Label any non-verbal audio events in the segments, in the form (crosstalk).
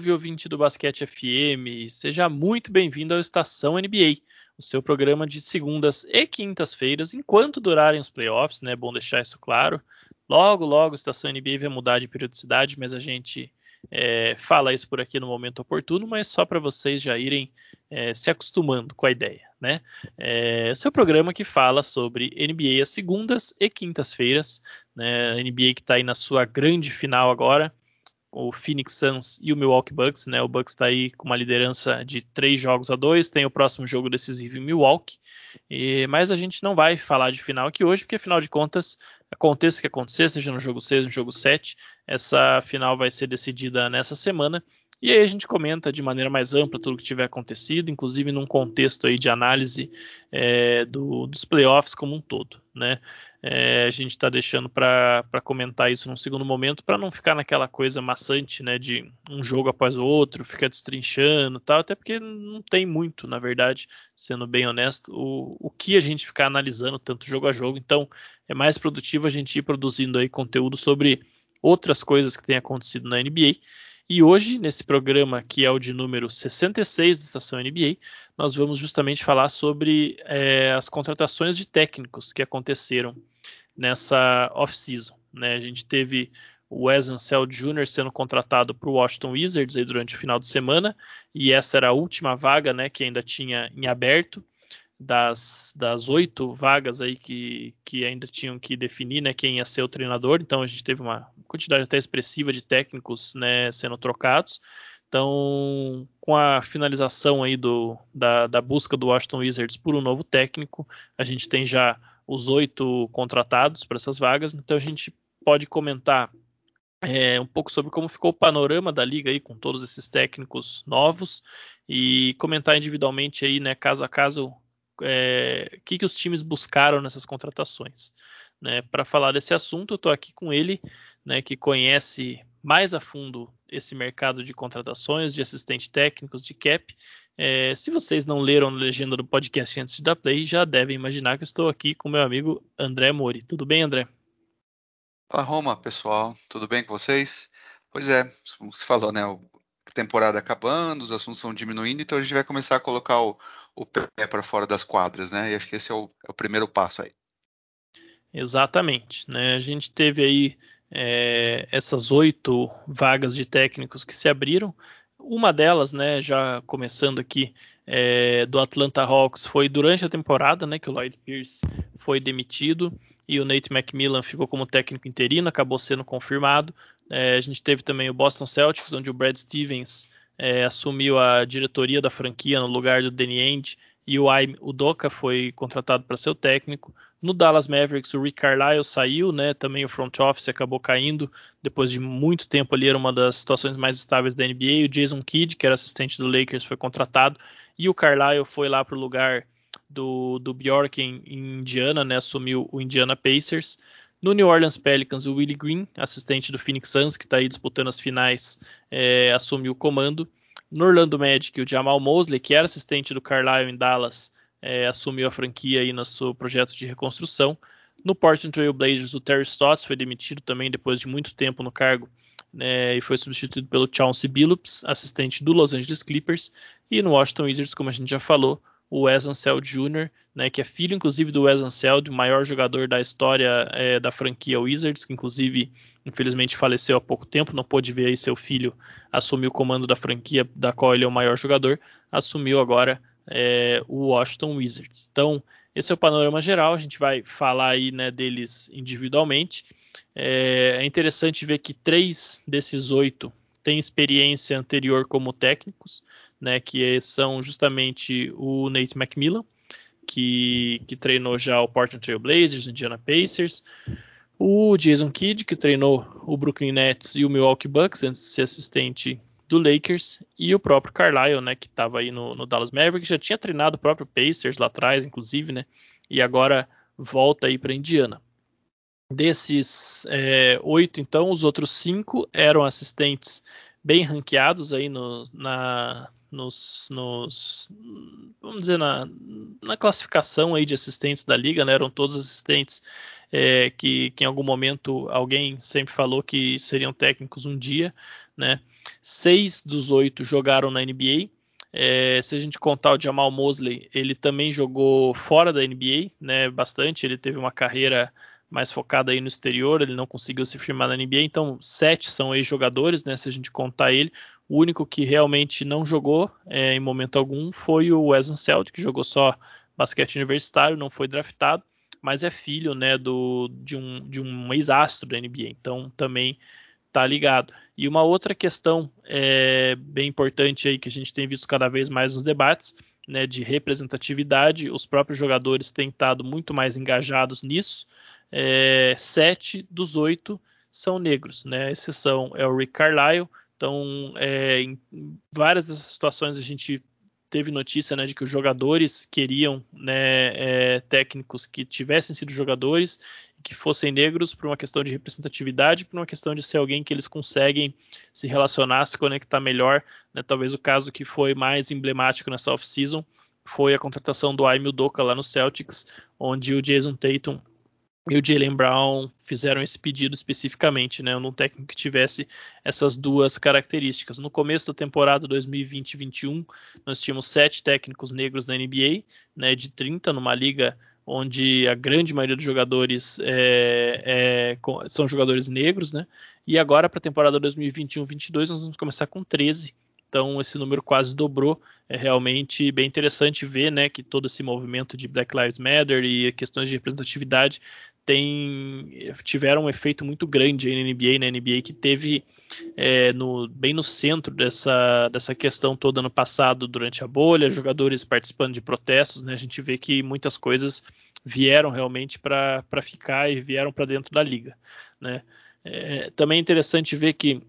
Salve, ouvinte do Basquete FM! Seja muito bem-vindo ao Estação NBA, o seu programa de segundas e quintas-feiras, enquanto durarem os playoffs, né? É bom deixar isso claro. Logo, logo, Estação NBA vai mudar de periodicidade, mas a gente é, fala isso por aqui no momento oportuno, mas só para vocês já irem é, se acostumando com a ideia, né? É, seu programa que fala sobre NBA às segundas e quintas-feiras, né? NBA que está aí na sua grande final agora, o Phoenix Suns e o Milwaukee Bucks, né? O Bucks está aí com uma liderança de três jogos a dois, tem o próximo jogo decisivo em Milwaukee, e, mas a gente não vai falar de final aqui hoje, porque afinal de contas, aconteça o que acontecer, seja no jogo 6 ou no jogo 7, essa final vai ser decidida nessa semana, e aí a gente comenta de maneira mais ampla tudo o que tiver acontecido, inclusive num contexto aí de análise é, do, dos playoffs como um todo, né? É, a gente está deixando para comentar isso num segundo momento para não ficar naquela coisa maçante, né? De um jogo após o outro, ficar destrinchando tal, até porque não tem muito, na verdade, sendo bem honesto, o, o que a gente ficar analisando tanto jogo a jogo. Então é mais produtivo a gente ir produzindo aí conteúdo sobre outras coisas que têm acontecido na NBA. E hoje, nesse programa que é o de número 66 da Estação NBA, nós vamos justamente falar sobre é, as contratações de técnicos que aconteceram nessa off-season. Né? A gente teve o Wes Anseld Jr. sendo contratado para o Washington Wizards durante o final de semana, e essa era a última vaga né, que ainda tinha em aberto das, das oito vagas aí que, que ainda tinham que definir né, quem ia ser o treinador. Então a gente teve uma quantidade até expressiva de técnicos né, sendo trocados. Então, com a finalização aí do, da, da busca do Washington Wizards por um novo técnico, a gente tem já os oito contratados para essas vagas. Então a gente pode comentar é, um pouco sobre como ficou o panorama da liga aí com todos esses técnicos novos e comentar individualmente aí, né, caso a caso, é, o que, que os times buscaram nessas contratações. Né? Para falar desse assunto, eu estou aqui com ele, né, que conhece mais a fundo esse mercado de contratações, de assistente técnicos, de cap. É, se vocês não leram a legenda do podcast antes dar play, já devem imaginar que eu estou aqui com meu amigo André Mori. Tudo bem, André? Fala, Roma, pessoal. Tudo bem com vocês? Pois é, como você falou, né? Temporada acabando, os assuntos vão diminuindo, então a gente vai começar a colocar o, o pé para fora das quadras, né? E acho que esse é o, é o primeiro passo aí. Exatamente, né? A gente teve aí é, essas oito vagas de técnicos que se abriram. Uma delas, né, já começando aqui, é, do Atlanta Hawks, foi durante a temporada, né, que o Lloyd Pierce foi demitido e o Nate McMillan ficou como técnico interino, acabou sendo confirmado. É, a gente teve também o Boston Celtics, onde o Brad Stevens é, assumiu a diretoria da franquia no lugar do Danny Ainge e o Aime Udoka foi contratado para ser o técnico. No Dallas Mavericks, o Rick Carlisle saiu, né? Também o front office acabou caindo. Depois de muito tempo ali, era uma das situações mais estáveis da NBA. O Jason Kidd, que era assistente do Lakers, foi contratado. E o Carlisle foi lá para o lugar do, do Bjork em, em Indiana, né? Assumiu o Indiana Pacers. No New Orleans Pelicans, o Willie Green, assistente do Phoenix Suns, que está aí disputando as finais, é, assumiu o comando. No Orlando Magic, o Jamal Mosley, que era assistente do Carlisle em Dallas, é, assumiu a franquia aí no seu projeto de reconstrução. No Portland Trail Blazers, o Terry Stotts foi demitido também depois de muito tempo no cargo né, e foi substituído pelo Chauncey Billups, assistente do Los Angeles Clippers. E no Washington Wizards, como a gente já falou, o Wes Anseld Jr., né, que é filho inclusive do Wes Anseld, o maior jogador da história é, da franquia Wizards, que inclusive infelizmente faleceu há pouco tempo, não pôde ver aí seu filho assumir o comando da franquia da qual ele é o maior jogador, assumiu agora é, o Washington Wizards. Então, esse é o panorama geral, a gente vai falar aí né, deles individualmente. É, é interessante ver que três desses oito têm experiência anterior como técnicos né, que são justamente o Nate McMillan, que, que treinou já o Portland Trail Blazers, Indiana Pacers, o Jason Kidd, que treinou o Brooklyn Nets e o Milwaukee Bucks antes de ser assistente do Lakers, e o próprio Carlisle, né, que estava aí no, no, Dallas Mavericks, já tinha treinado o próprio Pacers lá atrás, inclusive, né, e agora volta aí para Indiana. Desses é, oito, então, os outros cinco eram assistentes bem ranqueados aí no, na, nos, nos vamos dizer na, na, classificação aí de assistentes da liga, né? Eram todos assistentes é, que, que, em algum momento alguém sempre falou que seriam técnicos um dia, né? Seis dos oito jogaram na NBA. É, se a gente contar o Jamal Mosley, ele também jogou fora da NBA, né? Bastante. Ele teve uma carreira mais focada aí no exterior, ele não conseguiu se firmar na NBA, então sete são ex-jogadores, né? Se a gente contar ele, o único que realmente não jogou é, em momento algum foi o Wes Anseld, que jogou só basquete universitário, não foi draftado, mas é filho, né, do, de um, de um ex-astro da NBA, então também tá ligado. E uma outra questão é, bem importante aí que a gente tem visto cada vez mais nos debates, né, de representatividade, os próprios jogadores têm estado muito mais engajados nisso, é, sete dos oito são negros, né? A exceção é o Rick Carlisle. Então, é, em várias dessas situações a gente teve notícia né, de que os jogadores queriam né, é, técnicos que tivessem sido jogadores que fossem negros por uma questão de representatividade, por uma questão de ser alguém que eles conseguem se relacionar, se conectar melhor. Né? Talvez o caso que foi mais emblemático nessa off-season foi a contratação do Aimil Doka lá no Celtics, onde o Jason Tatum e o Jalen Brown fizeram esse pedido especificamente, né? Um técnico que tivesse essas duas características. No começo da temporada 2020-21, nós tínhamos sete técnicos negros na NBA, né? De 30 numa liga onde a grande maioria dos jogadores é, é, são jogadores negros, né? E agora para a temporada 2021-22 nós vamos começar com 13 então esse número quase dobrou. É realmente bem interessante ver né, que todo esse movimento de Black Lives Matter e questões de representatividade tem, tiveram um efeito muito grande aí na NBA, na NBA que teve é, no, bem no centro dessa, dessa questão toda no passado, durante a bolha, jogadores participando de protestos, né, a gente vê que muitas coisas vieram realmente para ficar e vieram para dentro da liga. Né. É, também é interessante ver que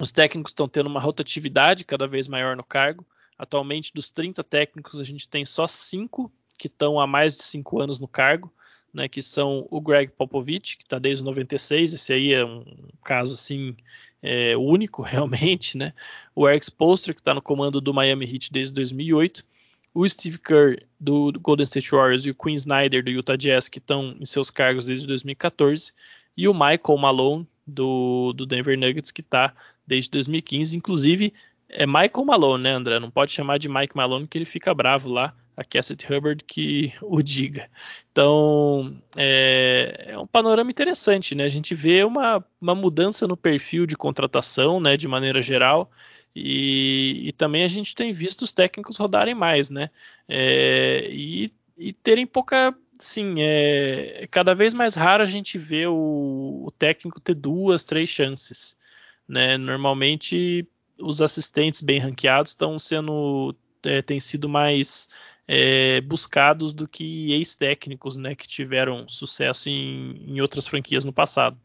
os técnicos estão tendo uma rotatividade cada vez maior no cargo. Atualmente, dos 30 técnicos, a gente tem só cinco que estão há mais de cinco anos no cargo né, que são o Greg Popovich, que está desde 96, esse aí é um caso assim é, único (laughs) realmente, né? O Eric Spoelstra, que está no comando do Miami Heat desde 2008, o Steve Kerr do, do Golden State Warriors e o Quinn Snyder do Utah Jazz, que estão em seus cargos desde 2014, e o Michael Malone do, do Denver Nuggets, que está desde 2015, inclusive é Michael Malone, né, André? Não pode chamar de Mike Malone que ele fica bravo lá a Cassidy Hubbard que o diga. Então, é, é, um panorama interessante, né? A gente vê uma, uma mudança no perfil de contratação, né, de maneira geral, e, e também a gente tem visto os técnicos rodarem mais, né? É, e, e, terem pouca. Sim, é cada vez mais raro a gente ver o, o técnico ter duas, três chances. Né? Normalmente os assistentes bem ranqueados estão sendo. É, têm sido mais é, buscados do que ex-técnicos né, que tiveram sucesso em, em outras franquias no passado.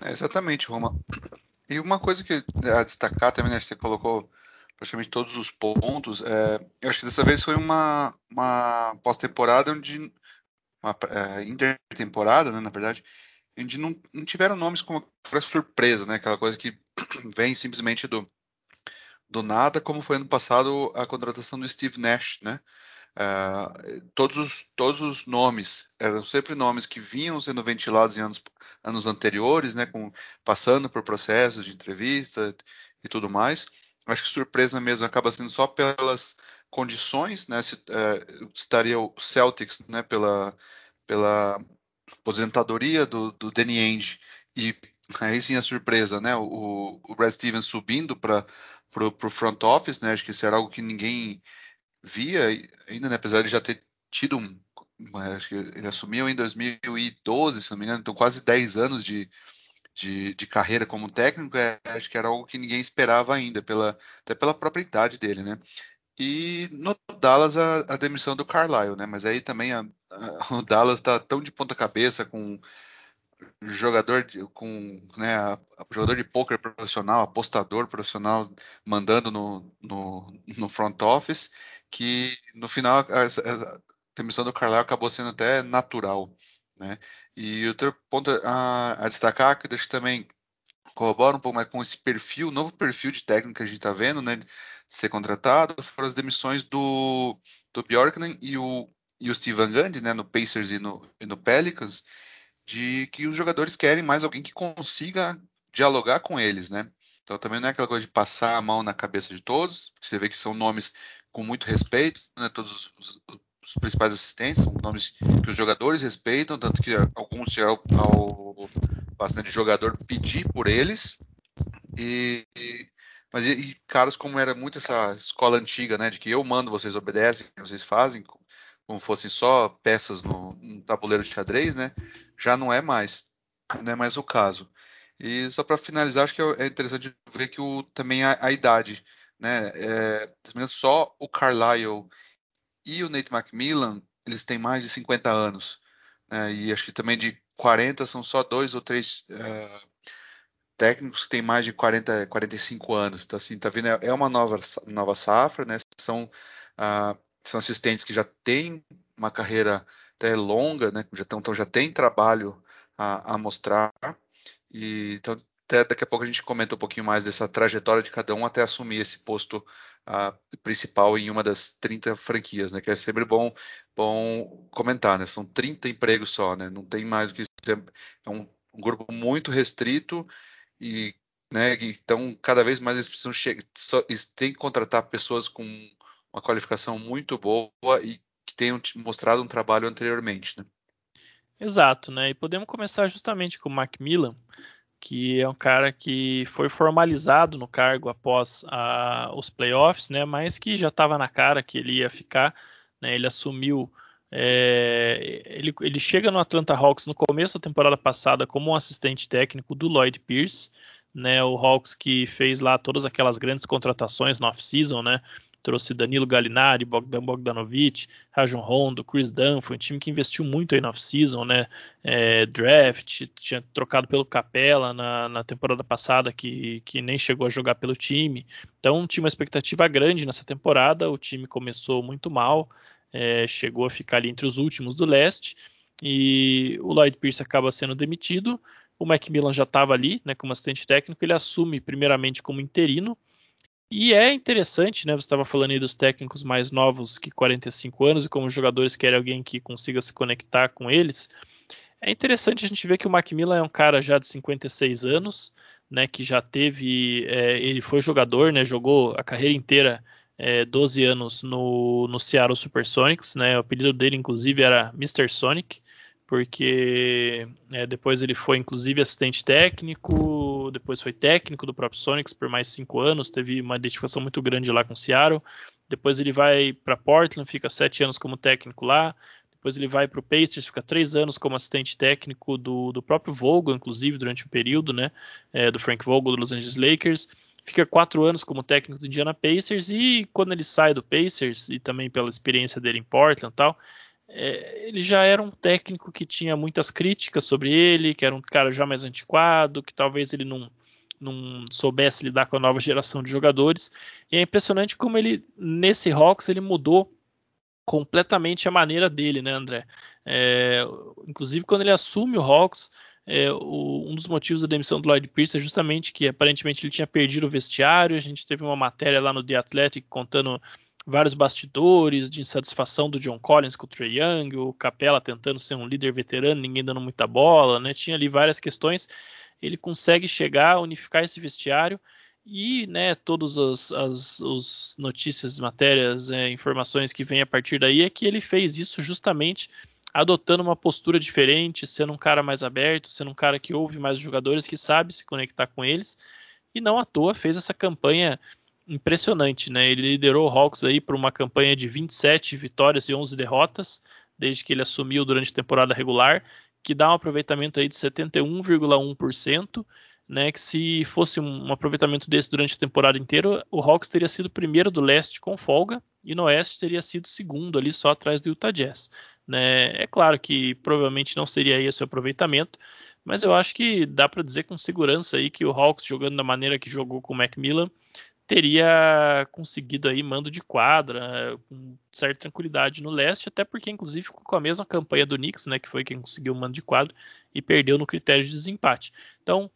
É, exatamente, Roma. E uma coisa que a destacar também, né, você colocou praticamente todos os pontos, é, eu acho que dessa vez foi uma, uma pós-temporada onde, uma é, intertemporada, né, na verdade, onde não, não tiveram nomes como surpresa, né, aquela coisa que (clears throat) vem simplesmente do, do nada, como foi ano passado a contratação do Steve Nash, né? Uh, todos, os, todos os nomes eram sempre nomes que vinham sendo ventilados em anos, anos anteriores, né? Com, passando por processos de entrevista e tudo mais. Acho que surpresa mesmo acaba sendo só pelas condições, né? Se, uh, estaria o Celtics, né? Pela, pela aposentadoria do, do Danny Ainge e aí sim a surpresa, né? O, o Brad Stevens subindo para pro front office, né? Acho que isso era algo que ninguém via ainda, né? Apesar de já ter tido um, acho que ele assumiu em 2012, se não me engano, então quase 10 anos de, de, de carreira como técnico, é, acho que era algo que ninguém esperava ainda, pela, até pela própria idade dele, né? E no Dallas a, a demissão do Carlisle, né? Mas aí também a, a, (laughs) o Dallas está tão de ponta cabeça com jogador de, com né, jogador de poker profissional, apostador profissional mandando no, no, no, front office, que no final a, a demissão do Carlisle acabou sendo até natural. Né? E outro ponto a, a destacar, que deixa também corrobora um pouco mais com esse perfil, novo perfil de técnico que a gente está vendo, né, de ser contratado, foram as demissões do, do Bjorknen e o, e o Steve Van Gundy, né, no Pacers e no, e no Pelicans, de que os jogadores querem mais alguém que consiga dialogar com eles, né? Então também não é aquela coisa de passar a mão na cabeça de todos, você vê que são nomes com muito respeito, né? Todos os, os principais assistentes são nomes que os jogadores respeitam, tanto que alguns chegaram ao, bastante jogador pedir por eles. E, mas e, e, caras como era muito essa escola antiga, né, de que eu mando, vocês obedecem, vocês fazem, como fossem só peças no, no tabuleiro de xadrez, né, já não é mais, não é mais o caso. E só para finalizar, acho que é, é interessante ver que o, também a, a idade, né, é, só o Carlisle e o Nate McMillan, eles têm mais de 50 anos. Né, e acho que também de 40 são só dois ou três uh, técnicos que têm mais de 40, 45 anos. Então, assim, tá vendo? É, é uma nova, nova safra, né? São, uh, são assistentes que já têm uma carreira até longa, né? Já tão, então já tem trabalho a, a mostrar. E, então, até daqui a pouco a gente comenta um pouquinho mais dessa trajetória de cada um até assumir esse posto uh, principal em uma das 30 franquias, né? Que é sempre bom, bom comentar, né? São 30 empregos só, né? Não tem mais do que isso. É um, um grupo muito restrito e né, então cada vez mais eles precisam chegar, eles têm que contratar pessoas com uma qualificação muito boa e que tenham mostrado um trabalho anteriormente, né? Exato, né? E podemos começar justamente com o Macmillan, que é um cara que foi formalizado no cargo após a, os playoffs, né, mas que já estava na cara que ele ia ficar. Né, ele assumiu. É, ele, ele, chega no Atlanta Hawks no começo da temporada passada como um assistente técnico do Lloyd Pierce, né, o Hawks que fez lá todas aquelas grandes contratações no off-season, né, trouxe Danilo Gallinari, Bogdan Bogdanovic, Rajon Rondo, Chris Dunn, foi um time que investiu muito aí na off-season, né? É, draft, tinha trocado pelo Capella na, na, temporada passada, que, que nem chegou a jogar pelo time. Então tinha uma expectativa grande nessa temporada, o time começou muito mal, é, chegou a ficar ali entre os últimos do leste, e o Lloyd Pierce acaba sendo demitido. O Macmillan já estava ali, né, como assistente técnico, ele assume primeiramente como interino, e é interessante, né? Você estava falando aí dos técnicos mais novos que 45 anos e como os jogadores querem alguém que consiga se conectar com eles. É interessante a gente ver que o Macmillan é um cara já de 56 anos, né? Que já teve, é, ele foi jogador, né? Jogou a carreira inteira, é, 12 anos no, no Seattle Supersonics, né? O apelido dele, inclusive, era Mr. Sonic porque é, depois ele foi inclusive assistente técnico, depois foi técnico do próprio Sonics por mais cinco anos, teve uma identificação muito grande lá com o Seattle. Depois ele vai para Portland, fica sete anos como técnico lá. Depois ele vai para o Pacers, fica três anos como assistente técnico do, do próprio Vogel, inclusive durante o período, né, é, do Frank Vogel do Los Angeles Lakers. Fica quatro anos como técnico do Indiana Pacers e quando ele sai do Pacers e também pela experiência dele em Portland e tal, é, ele já era um técnico que tinha muitas críticas sobre ele, que era um cara já mais antiquado, que talvez ele não, não soubesse lidar com a nova geração de jogadores. E é impressionante como ele, nesse Hawks, ele mudou completamente a maneira dele, né, André? É, inclusive, quando ele assume o Hawks, é, o, um dos motivos da demissão do Lloyd Pierce é justamente que aparentemente ele tinha perdido o vestiário. A gente teve uma matéria lá no The Athletic contando vários bastidores de insatisfação do John Collins com o Trey Young, o Capella tentando ser um líder veterano, ninguém dando muita bola, né? Tinha ali várias questões. Ele consegue chegar, unificar esse vestiário e, né, todas as, as, as notícias, matérias, é, informações que vêm a partir daí é que ele fez isso justamente adotando uma postura diferente, sendo um cara mais aberto, sendo um cara que ouve mais jogadores, que sabe se conectar com eles, e não à toa fez essa campanha impressionante, né? Ele liderou o Hawks aí por uma campanha de 27 vitórias e 11 derrotas, desde que ele assumiu durante a temporada regular, que dá um aproveitamento aí de 71,1%, né? Que se fosse um aproveitamento desse durante a temporada inteira, o Hawks teria sido primeiro do leste com folga e no oeste teria sido segundo ali só atrás do Utah Jazz, né? É claro que provavelmente não seria esse o aproveitamento, mas eu acho que dá para dizer com segurança aí que o Hawks jogando da maneira que jogou com o Macmillan teria conseguido aí mando de quadra com certa tranquilidade no leste, até porque inclusive ficou com a mesma campanha do Knicks, né, que foi quem conseguiu o mando de quadra e perdeu no critério de desempate. Então,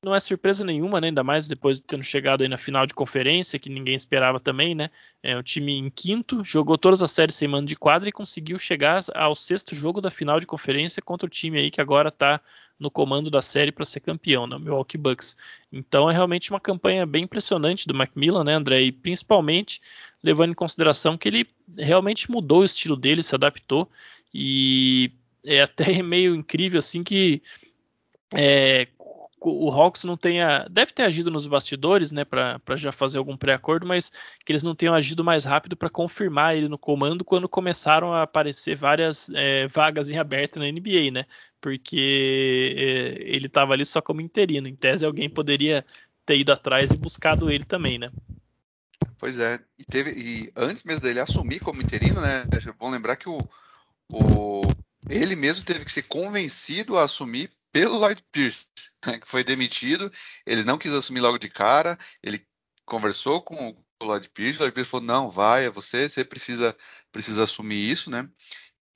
não é surpresa nenhuma, né? ainda mais depois de tendo chegado aí na final de conferência, que ninguém esperava também, né? É, o time em quinto, jogou todas as séries sem mando de quadra e conseguiu chegar ao sexto jogo da final de conferência contra o time aí que agora está no comando da série para ser campeão, né? o Milwaukee Bucks. Então é realmente uma campanha bem impressionante do Macmillan, né, André? E principalmente levando em consideração que ele realmente mudou o estilo dele, se adaptou e é até (laughs) meio incrível assim que é, o Hawks não tenha. Deve ter agido nos bastidores, né, para já fazer algum pré-acordo, mas que eles não tenham agido mais rápido para confirmar ele no comando quando começaram a aparecer várias é, vagas em aberto na NBA, né? Porque é, ele estava ali só como interino. Em tese, alguém poderia ter ido atrás e buscado ele também, né? Pois é, e, teve, e antes mesmo dele assumir como interino, né? É bom lembrar que o, o, ele mesmo teve que ser convencido a assumir pelo Lloyd Pierce, (laughs) né, que foi demitido. Ele não quis assumir logo de cara. Ele conversou com o Lloyd Pierce. O Lloyd Pierce falou: não, vai, é você, você precisa, precisa assumir isso, né?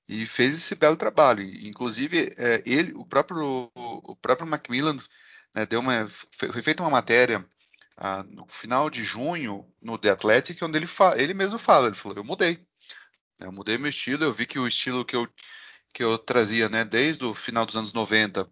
E fez esse belo trabalho. Inclusive, é, ele, o próprio, o próprio Macmillan, né, deu uma, foi feita uma matéria ah, no final de junho no The Athletic, onde ele, fa, ele mesmo fala, ele falou, eu mudei. Eu mudei meu estilo, eu vi que o estilo que eu, que eu trazia né, desde o final dos anos 90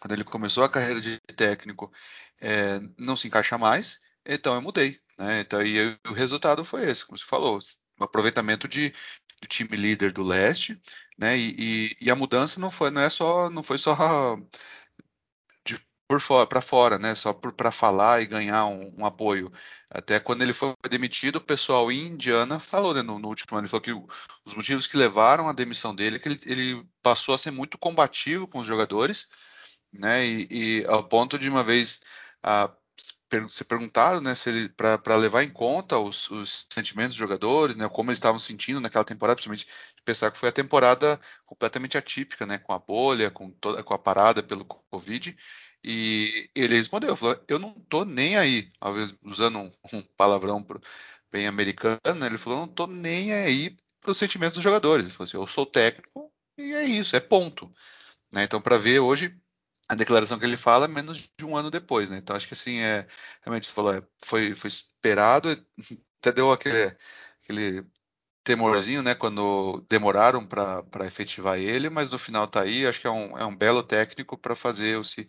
quando ele começou a carreira de técnico, é, não se encaixa mais, então eu mudei. Né? Então, e o resultado foi esse, como você falou, o aproveitamento de, do time líder do leste, né? E, e, e, a mudança não foi, não é só, não foi só (laughs) de por fora para fora, né? Só para falar e ganhar um, um, apoio. Até quando ele foi demitido, o pessoal em Indiana falou né, no, no, último ano, ele falou que os motivos que levaram à demissão dele é que ele, ele passou a ser muito combativo com os jogadores né? E, e ao ponto de uma vez a, ser perguntado, né, se ele para levar em conta os, os, sentimentos dos jogadores, né, como eles estavam sentindo naquela temporada, principalmente pensar que foi a temporada completamente atípica, né, com a bolha, com toda com a parada pelo Covid. E ele respondeu, falou, eu não tô nem aí, talvez usando um, (laughs) um palavrão bem americano, né, ele falou, não tô nem aí para os sentimentos dos jogadores. Ele falou assim, eu sou técnico e é isso, é ponto. Né, então, para ver hoje, a declaração que ele fala menos de um ano depois, né? Então acho que assim é realmente você falou, é, foi, foi esperado, (laughs) até deu aquele, aquele temorzinho, né? Quando demoraram para efetivar ele, mas no final tá aí, acho que é um, é um belo técnico para fazer o se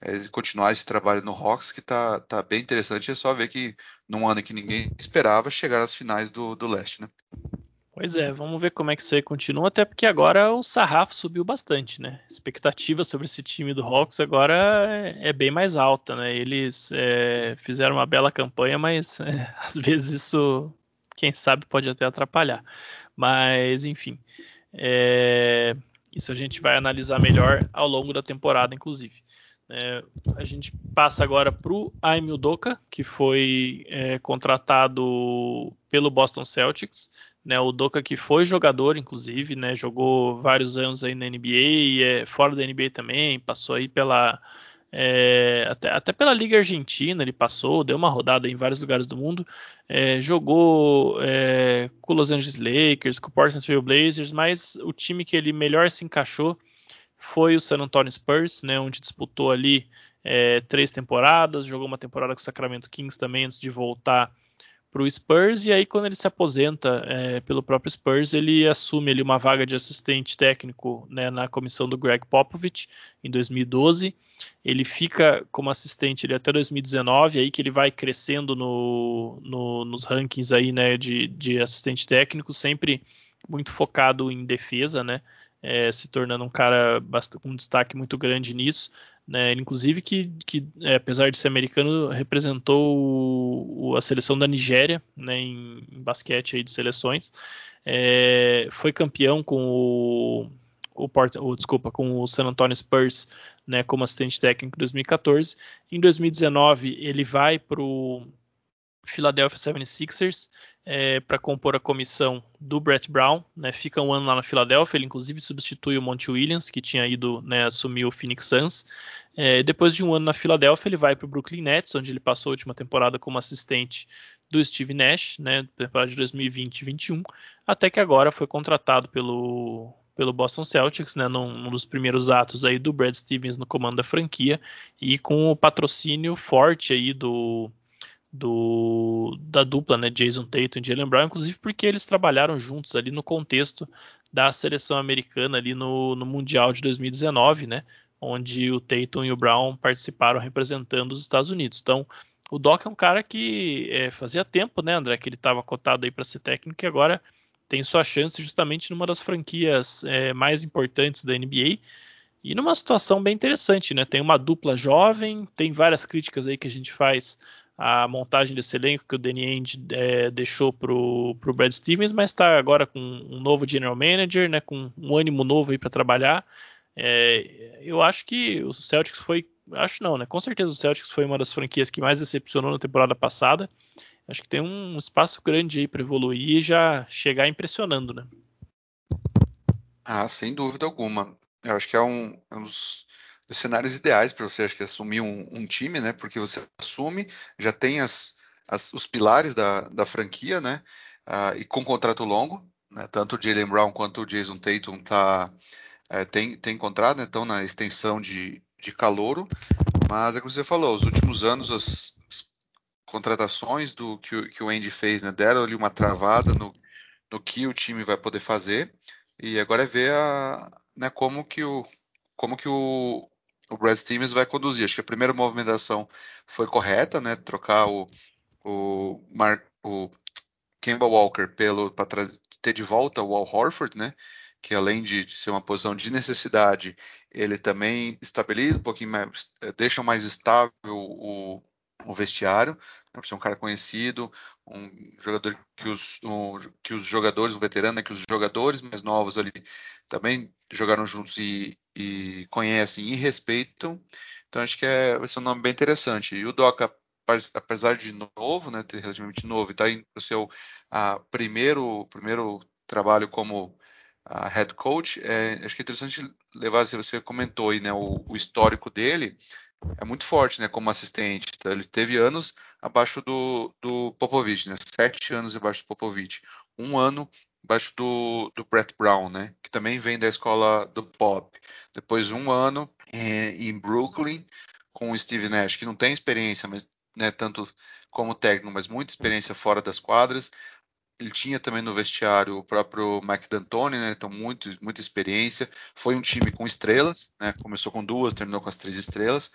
é, continuar esse trabalho no Hawks que tá, tá bem interessante. É só ver que num ano que ninguém esperava chegar às finais do, do leste, né? Pois é, vamos ver como é que isso aí continua, até porque agora o sarrafo subiu bastante, né? A expectativa sobre esse time do Hawks agora é, é bem mais alta, né? Eles é, fizeram uma bela campanha, mas é, (laughs) às vezes isso, quem sabe, pode até atrapalhar. Mas, enfim, é, isso a gente vai analisar melhor ao longo da temporada, inclusive. É, a gente passa agora para o Aimil Doka, que foi é, contratado pelo Boston Celtics. Né, o Doka que foi jogador, inclusive, né, jogou vários anos aí na NBA, é, fora da NBA também, passou aí pela é, até, até, pela Liga Argentina ele passou, deu uma rodada em vários lugares do mundo, é, jogou é, com Los Angeles Lakers, com o Portland Trail Blazers, mas o time que ele melhor se encaixou foi o San Antonio Spurs, né, onde disputou ali é, três temporadas, jogou uma temporada com o Sacramento Kings também antes de voltar para o Spurs e aí quando ele se aposenta é, pelo próprio Spurs ele assume ali uma vaga de assistente técnico né, na comissão do Greg Popovich em 2012 ele fica como assistente ali até 2019 aí que ele vai crescendo no, no, nos rankings aí né, de, de assistente técnico sempre muito focado em defesa né é, se tornando um cara com um destaque muito grande nisso. Né? Inclusive que, que é, apesar de ser americano, representou o, a seleção da Nigéria né, em, em basquete aí de seleções. É, foi campeão com o, o, Port, o, desculpa, com o San Antonio Spurs né, como assistente técnico em 2014. Em 2019 ele vai para o Philadelphia 76ers é, para compor a comissão do Brett Brown, né, fica um ano lá na Filadélfia, ele inclusive substitui o Monty Williams, que tinha ido né, assumir o Phoenix Suns. É, depois de um ano na Filadélfia, ele vai para o Brooklyn Nets, onde ele passou a última temporada como assistente do Steve Nash, né, temporada de 2020 2021, até que agora foi contratado pelo, pelo Boston Celtics, né, num, num, dos primeiros atos aí do Brad Stevens no comando da franquia e com o patrocínio forte aí do, do da dupla, né, Jason Tatum e Jalen Brown, inclusive porque eles trabalharam juntos ali no contexto da seleção americana ali no, no Mundial de 2019, né, onde o Tatum e o Brown participaram representando os Estados Unidos. Então, o Doc é um cara que é, fazia tempo, né, André, que ele estava cotado aí para ser técnico e agora tem sua chance justamente numa das franquias é, mais importantes da NBA e numa situação bem interessante, né? Tem uma dupla jovem, tem várias críticas aí que a gente faz à montagem desse elenco que o Danny Ainge é, deixou pro, pro Brad Stevens, mas está agora com um novo general manager, né? Com um ânimo novo aí para trabalhar. É, eu acho que o Celtics foi, acho não, né? Com certeza o Celtics foi uma das franquias que mais decepcionou na temporada passada acho que tem um espaço grande aí para evoluir e já chegar impressionando, né? Ah, sem dúvida alguma. Eu acho que é um, é um dos, dos, cenários ideais para você acho que assumir um, um, time, né? Porque você assume, já tem as, as, os pilares da, da franquia, né? Ah, e com contrato longo, né? tanto o Jalen Brown quanto o Jason Tatum tá, é, tem, tem contrato, né? estão na extensão de, de calouro, mas é como você falou, os últimos anos as, contratações do que, que o Andy fez, né? Deram ali uma travada no, no que o time vai poder fazer. E agora é ver a, né, como que o como que o, o Brad Stevens vai conduzir. Acho que a primeira movimentação foi correta, né? Trocar o o, o Kemba Walker pelo para ter de volta o Al Horford, né? Que além de ser uma posição de necessidade, ele também estabiliza um pouquinho mais, deixa mais estável o, o vestiário, né, por ser um cara conhecido, um jogador que os, um, que os jogadores, um veterano, né, que os jogadores mais novos ali também jogaram juntos e, e conhecem e respeitam. Então acho que é, vai ser um nome bem interessante. E o Doca, apesar de novo, né, relativamente novo, está indo para o seu a, primeiro, primeiro trabalho como a head coach, é, acho que é interessante levar, se você comentou aí, né, o, o histórico dele, é muito forte, né, como assistente. Então, ele teve anos abaixo do, do Popovich, né, sete anos abaixo do Popovich, um ano abaixo do, do Brett Brown, né, que também vem da escola do Pop. Depois um ano é, em Brooklyn com o Steve Nash, que não tem experiência, mas né, tanto como técnico, mas muita experiência fora das quadras. Ele tinha também no vestiário o próprio Mike D'Antoni, né? Então, muito, muita experiência. Foi um time com estrelas, né? Começou com duas, terminou com as três estrelas.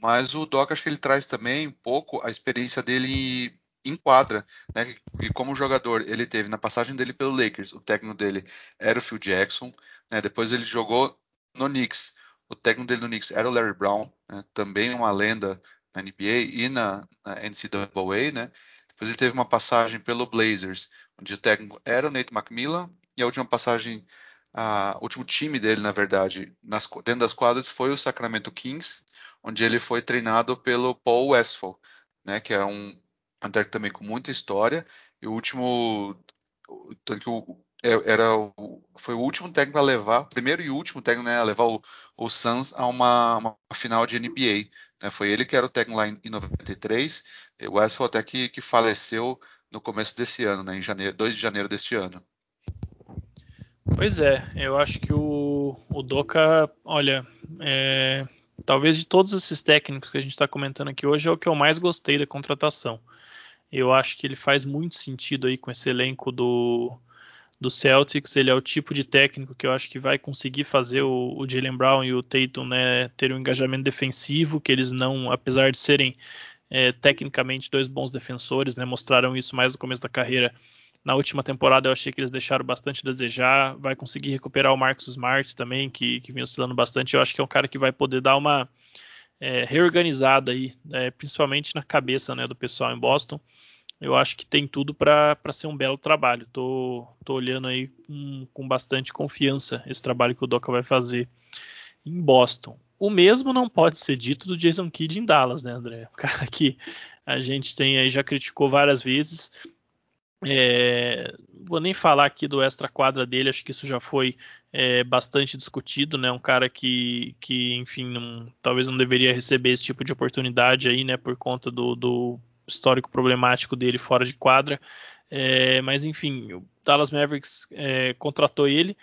Mas o Doc, acho que ele traz também um pouco a experiência dele em quadra, né? E como jogador, ele teve na passagem dele pelo Lakers, o técnico dele era o Phil Jackson, né? Depois ele jogou no Knicks. O técnico dele no Knicks era o Larry Brown, né? também uma lenda na NBA e na, na NCAA, né? Depois ele teve uma passagem pelo Blazers, onde o técnico era o Nate McMillan, e a última passagem, o último time dele, na verdade, nas, dentro das quadras, foi o Sacramento Kings, onde ele foi treinado pelo Paul Westphal, né, que é um, um técnico também com muita história, e o último, tanto que o, é, era o, foi o último técnico a levar, primeiro e último técnico né, a levar o, o Suns a uma, uma final de NBA. Né, foi ele que era o técnico lá em, em 93, o Westphal até que, que faleceu no começo desse ano, né, em janeiro, 2 de janeiro deste ano. Pois é, eu acho que o, o Doca, olha, é, talvez de todos esses técnicos que a gente está comentando aqui hoje, é o que eu mais gostei da contratação. Eu acho que ele faz muito sentido aí com esse elenco do, do Celtics. Ele é o tipo de técnico que eu acho que vai conseguir fazer o, o Jalen Brown e o Tatum né, ter um engajamento defensivo, que eles não, apesar de serem é, tecnicamente dois bons defensores, né, mostraram isso mais no começo da carreira. Na última temporada eu achei que eles deixaram bastante a desejar. Vai conseguir recuperar o Marcus Smart também, que, que vem oscilando bastante. Eu acho que é um cara que vai poder dar uma é, reorganizada aí, é, principalmente na cabeça né, do pessoal em Boston. Eu acho que tem tudo para ser um belo trabalho. Tô, tô olhando aí com, com bastante confiança esse trabalho que o Doca vai fazer em Boston. O mesmo não pode ser dito do Jason Kidd em Dallas, né, André? (laughs) O cara que a gente tem aí já criticou várias vezes. É, vou nem falar aqui do extra quadra dele, acho que isso já foi é, bastante discutido, né? Um cara que, que enfim, não, talvez não deveria receber esse tipo de oportunidade aí, né? Por conta do, do histórico problemático dele fora de quadra. É, mas enfim, o Dallas Mavericks é, contratou ele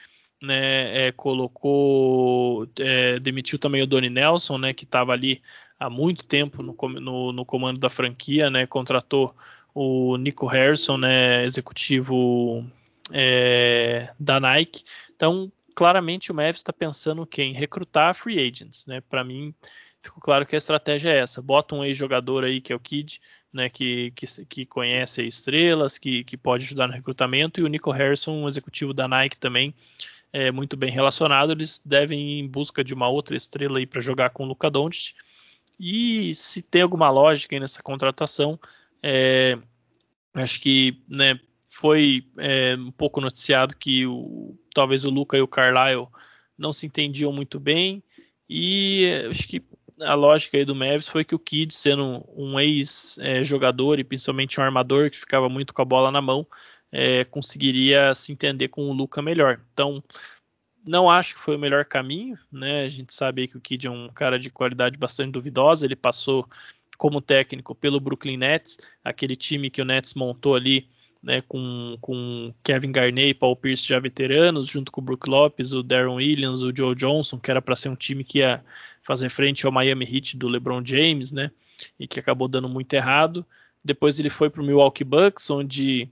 né, é, colocou, é, demitiu também o Donnie Nelson, né, que estava ali há muito tempo no, no, no, comando da franquia, né, contratou o Nico Harrison, né, executivo é, da Nike. Então, claramente o Mavis está pensando em recrutar free agents, né? Para mim, ficou claro que a estratégia é essa. Bota um ex-jogador aí, que é o Kid, né, que, que, que conhece estrelas, que, que pode ajudar no recrutamento, e o Nico Harrison, um executivo da Nike também, é muito bem relacionado. Eles devem ir em busca de uma outra estrela aí para jogar com o Luca Doncic. E se tem alguma lógica nessa contratação, é, acho que né, foi é, um pouco noticiado que o, talvez o Luca e o Carlisle não se entendiam muito bem. E acho que a lógica aí do Mavis foi que o Kid, sendo um ex-jogador e principalmente um armador que ficava muito com a bola na mão, é, conseguiria se entender com o Luca melhor. Então, não acho que foi o melhor caminho, né? A gente sabe que o Kid é um cara de qualidade bastante duvidosa. Ele passou como técnico pelo Brooklyn Nets, aquele time que o Nets montou ali né, com, com Kevin Garnett e Paul Pierce já veteranos, junto com o Brook Lopes, o Darren Williams, o Joe Johnson, que era para ser um time que ia fazer frente ao Miami Heat do LeBron James, né, e que acabou dando muito errado. Depois ele foi para o Milwaukee Bucks, onde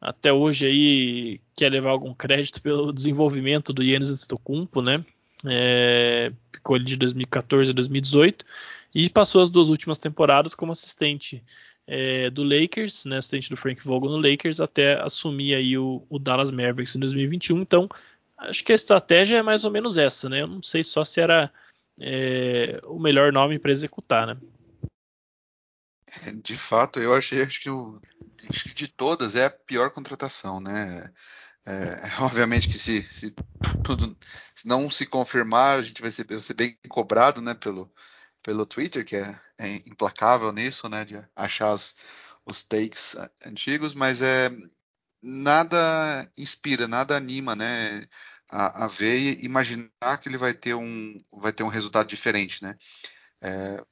até hoje aí quer levar algum crédito pelo (laughs) desenvolvimento do Yannis Antetokounmpo, né, é, ficou ali de 2014 a 2018 e passou as duas últimas temporadas como assistente é, do Lakers, né, assistente do Frank Vogel no Lakers, até assumir aí o, o, Dallas Mavericks em 2021. Então, acho que a estratégia é mais ou menos essa, né? Eu não sei só se era é, o melhor nome para executar, né? É, de fato, eu achei acho que, o, acho que de todas é a pior contratação, né? É, (laughs) obviamente que se, se, tudo se não se confirmar, a gente vai ser, vai ser bem cobrado, né, pelo, pelo Twitter, que é, é implacável nisso, né, de achar os, os takes antigos, mas é nada inspira, nada anima, né, a, a, ver e imaginar que ele vai ter um vai ter um resultado diferente, né? É,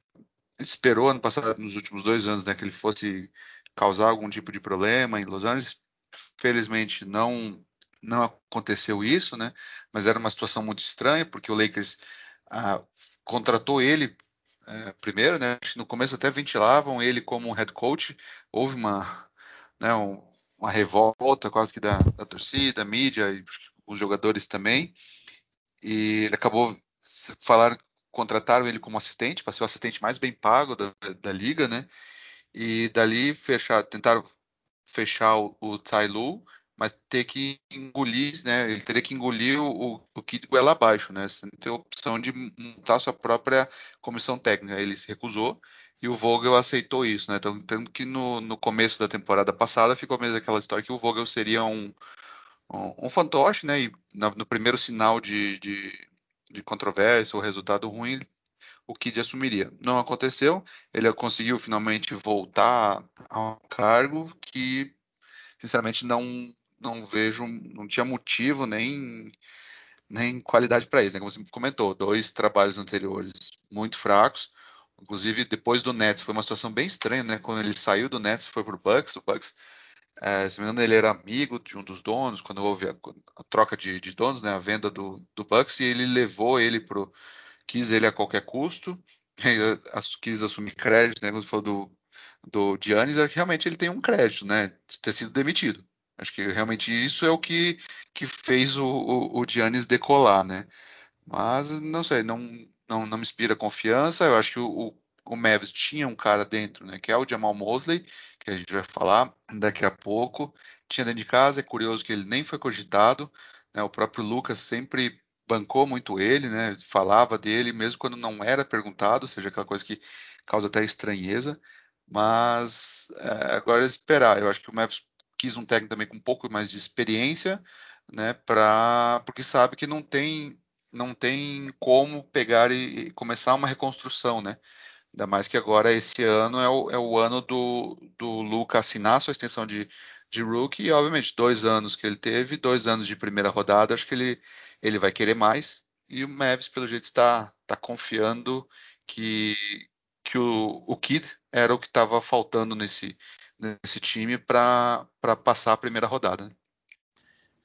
esperou ano passado, nos últimos dois anos, né, que ele fosse causar algum tipo de problema em Los Angeles. Felizmente não não aconteceu isso, né? Mas era uma situação muito estranha porque o Lakers ah, contratou ele é, primeiro, né? No começo até ventilavam ele como head coach. Houve uma, né, um, uma revolta quase que da, da torcida, mídia e os jogadores também. E ele acabou falar, contrataram ele como assistente, para ser o assistente mais bem pago da, da liga, né? E dali fechar, tentaram fechar o, o Tai Lu, mas ter que engolir, né? Ele teria que engolir o, o kit goela abaixo, né? Sem ter opção de montar sua própria comissão técnica. Ele se recusou e o Vogel aceitou isso, né? Então, tanto que no, no começo da temporada passada ficou mesmo aquela história que o Vogel seria um, um, um fantoche, né? E no, no primeiro sinal de, de, de controvérsia ou resultado ruim, o Kid assumiria. Não aconteceu, ele conseguiu finalmente voltar ao cargo que, sinceramente, não não vejo, não tinha motivo nem, nem qualidade para isso, né? Como você comentou, dois trabalhos anteriores muito fracos. Inclusive, depois do Nets, foi uma situação bem estranha, né? Quando ele saiu do Nets foi para o Bucks. O Bucks, é, se me engano, ele era amigo de um dos donos, quando houve a, a troca de, de, donos, né? A venda do, do Bucks, e ele levou ele pro. quis ele a qualquer custo, (laughs) quis assumir crédito, né? Quando falou do, do Giannis, é realmente ele tem um crédito, né? De ter sido demitido. Acho que realmente isso é o que, que fez o, o, o Giannis decolar, né? Mas não sei, não, não, não me inspira confiança. Eu acho que o, o Mavis tinha um cara dentro, né? Que é o Jamal Mosley, que a gente vai falar daqui a pouco. Tinha dentro de casa, é curioso que ele nem foi cogitado. Né? O próprio Lucas sempre bancou muito ele, né? Falava dele, mesmo quando não era perguntado, ou seja, aquela coisa que causa até estranheza. Mas é, agora é esperar. Eu acho que o Mavis quis um técnico também com um pouco mais de experiência, né, para porque sabe que não tem não tem como pegar e, e, começar uma reconstrução, né? Ainda mais que agora esse ano é o, é o ano do, do Luca assinar sua extensão de, de rookie e obviamente dois anos que ele teve, dois anos de primeira rodada, acho que ele, ele vai querer mais e o Mavis pelo jeito está tá confiando que, que o, o Kid era o que estava faltando nesse, nesse time para passar a primeira rodada.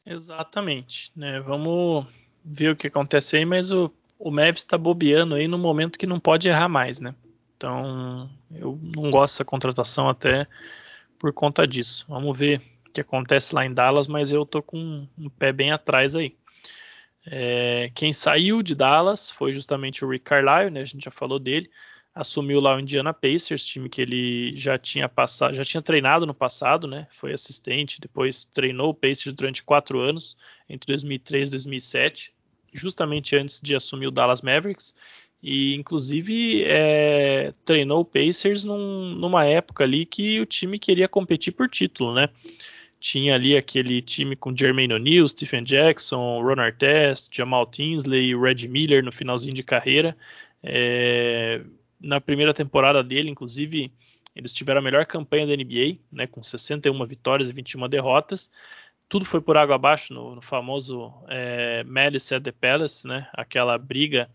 Exatamente, né? Vamos ver o que acontece aí, mas o, o Mavis está bobeando aí no momento que não pode errar mais, né? Então eu não gosto dessa contratação até por conta disso. Vamos ver o que acontece lá em Dallas, mas eu tô com um pé bem atrás aí. É, quem saiu de Dallas foi justamente o Rick Carlisle, né? A gente já falou dele. Assumiu lá o Indiana Pacers, time que ele já tinha passado, já tinha treinado no passado, né? Foi assistente, depois treinou o Pacers durante quatro anos, entre 2003 e 2007, justamente antes de assumir o Dallas Mavericks. E inclusive é, treinou o Pacers num, numa época ali que o time queria competir por título, né? tinha ali aquele time com Jermaine O'Neal, Stephen Jackson, Ron Artest, Jamal Tinsley e Red Miller no finalzinho de carreira. É, na primeira temporada dele, inclusive, eles tiveram a melhor campanha da NBA, né, com 61 vitórias e 21 derrotas. Tudo foi por água abaixo no, no famoso é, Malice at the Palace, né, aquela briga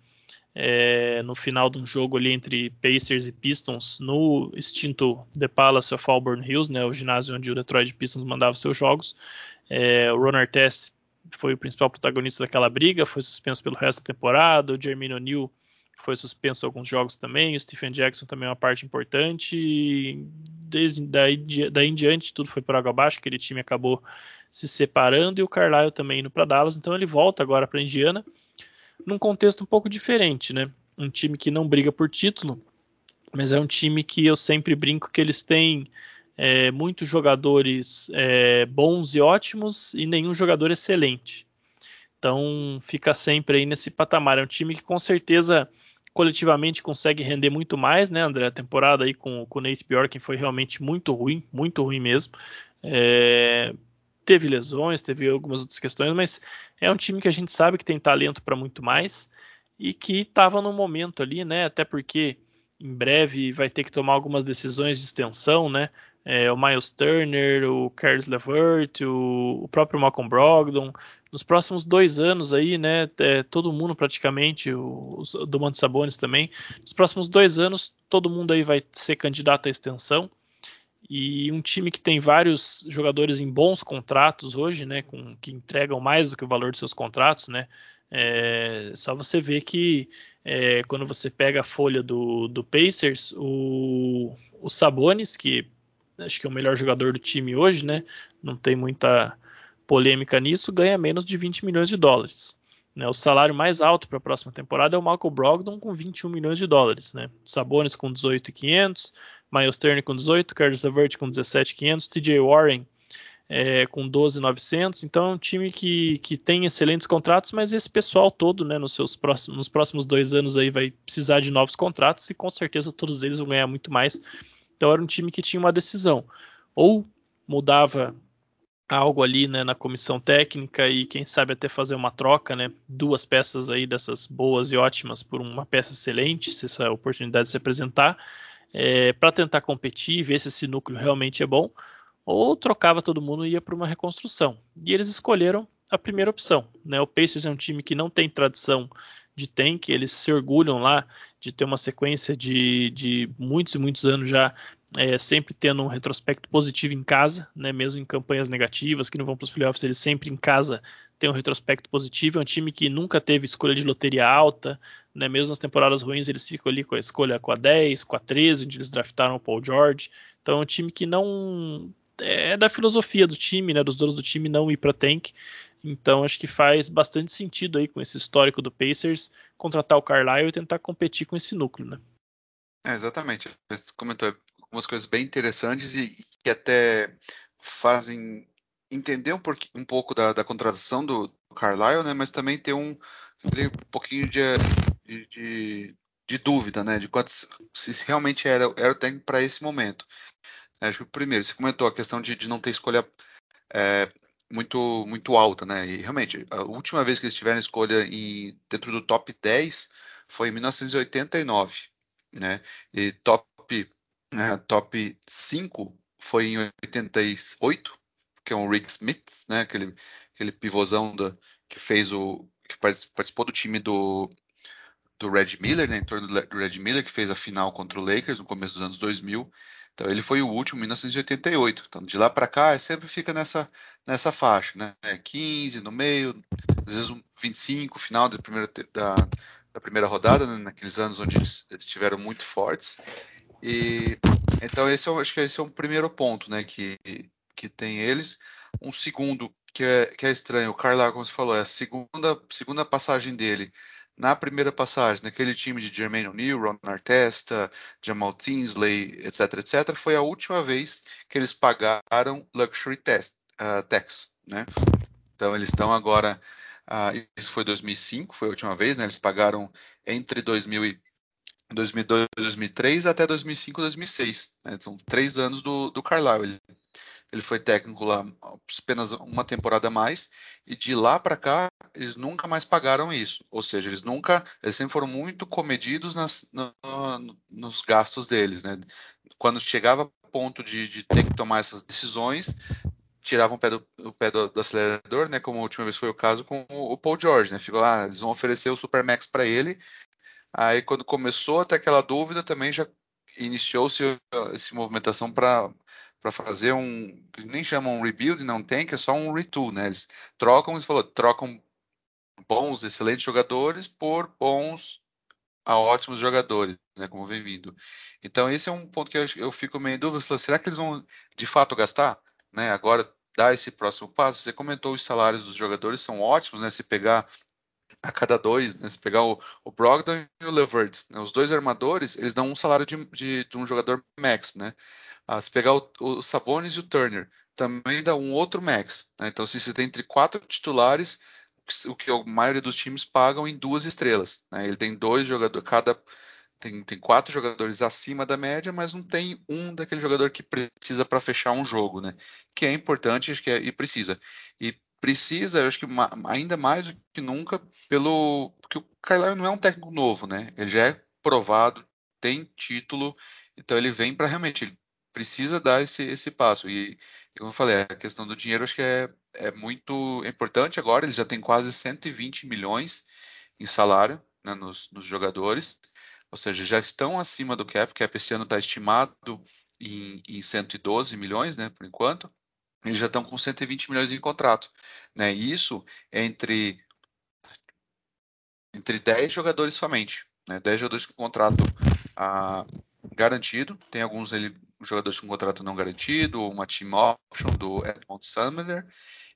é, no final de um jogo ali entre Pacers e Pistons no extinto The Palace of Auburn Hills, né, o ginásio onde o Detroit Pistons mandava seus jogos. É, o Ron Artest foi o principal protagonista daquela briga, foi suspenso pelo resto da temporada. O Jermaine O'Neal foi suspenso alguns jogos também. O Stephen Jackson também é uma parte importante. Desde daí, daí em diante, tudo foi por água abaixo. Aquele time acabou se separando e o Carlisle também indo para Dallas. Então ele volta agora para Indiana num contexto um pouco diferente, né? Um time que não briga por título, mas é um time que eu sempre brinco que eles têm é, muitos jogadores é, bons e ótimos e nenhum jogador excelente. Então fica sempre aí nesse patamar. É um time que com certeza coletivamente consegue render muito mais, né, André? A temporada aí com, com o Nate Bjork foi realmente muito ruim, muito ruim mesmo. É, teve lesões, teve algumas outras questões, mas é um time que a gente sabe que tem talento para muito mais e que estava no momento ali, né? Até porque em breve vai ter que tomar algumas decisões de extensão, né? É, o Miles Turner, o Carlos Levert, o, o, próprio Malcolm Brogdon. Nos próximos dois anos aí, né? É, todo mundo praticamente, o, o Domantas também. Nos próximos dois anos, todo mundo aí vai ser candidato à extensão e um time que tem vários jogadores em bons contratos hoje, né, com, que entregam mais do que o valor de seus contratos, né, é, só você ver que é, quando você pega a folha do, do Pacers, o, o Sabonis, que acho que é o melhor jogador do time hoje, né, não tem muita polêmica nisso, ganha menos de 20 milhões de dólares. Né, o salário mais alto para a próxima temporada é o Michael Brogdon com 21 milhões de dólares. Né, Sabonis com 18,500, Miles Turner com 18, Carlos Levert com 17,500, TJ Warren é, com 12,900. Então é um time que, que tem excelentes contratos, mas esse pessoal todo, né, nos seus próximos, nos próximos dois anos aí vai precisar de novos contratos e com certeza todos eles vão ganhar muito mais. Então era um time que tinha uma decisão. Ou mudava algo ali né, na comissão técnica e quem sabe até fazer uma troca, né? Duas peças aí dessas boas e ótimas por uma peça excelente, se essa oportunidade se apresentar é, para tentar competir, ver se esse núcleo realmente é bom, ou trocava todo mundo e ia para uma reconstrução. E eles escolheram a primeira opção. Né? O Pacers é um time que não tem tradição de tank, eles se orgulham lá de ter uma sequência de, de muitos e muitos anos já é, sempre tendo um retrospecto positivo em casa, né, mesmo em campanhas negativas que não vão para os playoffs, eles sempre em casa têm um retrospecto positivo. É um time que nunca teve escolha de loteria alta, né, mesmo nas temporadas ruins eles ficam ali com a escolha com a 10, com a 13, onde eles draftaram o Paul George. Então é um time que não é da filosofia do time, né, dos donos do time não ir para tank. Então acho que faz bastante sentido aí com esse histórico do Pacers contratar o Carlisle e tentar competir com esse núcleo, né? É, exatamente. Você comentou algumas coisas bem interessantes e que até fazem entender um, um pouco da, da, contratação do Carlisle, né? Mas também ter um, um pouquinho de, de, de, dúvida, né? De quantos, se realmente era, era o técnico para esse momento. Acho que primeiro, você comentou a questão de, de não ter escolha é, muito, muito alta, né? E realmente, a última vez que eles tiveram escolha em, dentro do top 10 foi em 1989, né? E top, né, top 5 foi em 88, que é o Rick Smith, né? Aquele, aquele pivôzão da, que fez o. que participou do time do, do Red Miller, né? Em torno do Red Miller, que fez a final contra o Lakers no começo dos anos 2000. Então ele foi o último em 1988. Então de lá para cá sempre fica nessa nessa faixa, né? 15 no meio, às vezes um 25 final da primeira da, da primeira rodada, né? naqueles anos onde eles, eles estiveram muito fortes. E então esse é, acho que esse é um primeiro ponto, né? Que que tem eles. Um segundo que é, que é estranho, o Carlisle, como você falou, é a segunda segunda passagem dele na primeira passagem, naquele time de Jermaine O'Neal, Ron Artesta, Jamal Tinsley, etc, etc, foi a última vez que eles pagaram luxury test, uh, tax, né? Então eles estão agora, uh, isso foi 2005, foi a última vez, né? Eles pagaram entre 2000 e 2002, 2003 até 2005, 2006. Né? São três anos do, do Carlisle. Ele foi técnico lá apenas uma temporada a mais e de lá para cá eles nunca mais pagaram isso. Ou seja, eles nunca, eles sempre foram muito comedidos nas, no, nos gastos deles, né? Quando chegava ponto de, de, ter que tomar essas decisões, tiravam o pé, do, o pé do, do, acelerador, né? Como a última vez foi o caso com o, o Paul George, né? Ficou lá, eles vão oferecer o Supermax para ele. Aí quando começou até aquela dúvida também já iniciou-se essa movimentação para para fazer um nem chamam um rebuild, não tem, que é só um retool, né? Eles trocam, você falou, trocam bons, excelentes jogadores por bons a ótimos jogadores, né? Como vem vindo. Então esse é um ponto que eu, eu fico meio em dúvida. Será que eles vão de fato gastar, né? Agora dar esse próximo passo. Você comentou os salários dos jogadores são ótimos, né? Se pegar a cada dois, né? Se pegar o, o Brogdon e o Levert, né? os dois armadores, eles dão um salário de, de, de um jogador max, né? Ah, se pegar o, o Sabonis e o Turner, também dá um outro max. Né? Então, se você tem entre quatro titulares, o que a maioria dos times pagam em duas estrelas. Né? Ele tem dois jogadores, cada tem, tem quatro jogadores acima da média, mas não tem um daquele jogador que precisa para fechar um jogo, né? Que é importante acho que é, e precisa. E precisa, eu acho que ainda mais do que nunca, pelo porque o Carlisle não é um técnico novo, né? Ele já é provado, tem título, então ele vem para realmente precisa dar esse, esse passo. E, como eu falei, a questão do dinheiro acho que é, é muito importante agora. Ele já tem quase 120 milhões em salário né, nos, nos, jogadores, ou seja, já estão acima do cap. O cap esse ano está estimado em, em 112 milhões, né, por enquanto. Eles já estão com 120 milhões em contrato. Né? Isso é entre, entre 10 jogadores somente. Né? 10 jogadores com contrato ah, garantido. Tem alguns ele jogadores com contrato não garantido, uma team option do Edmond Sumner,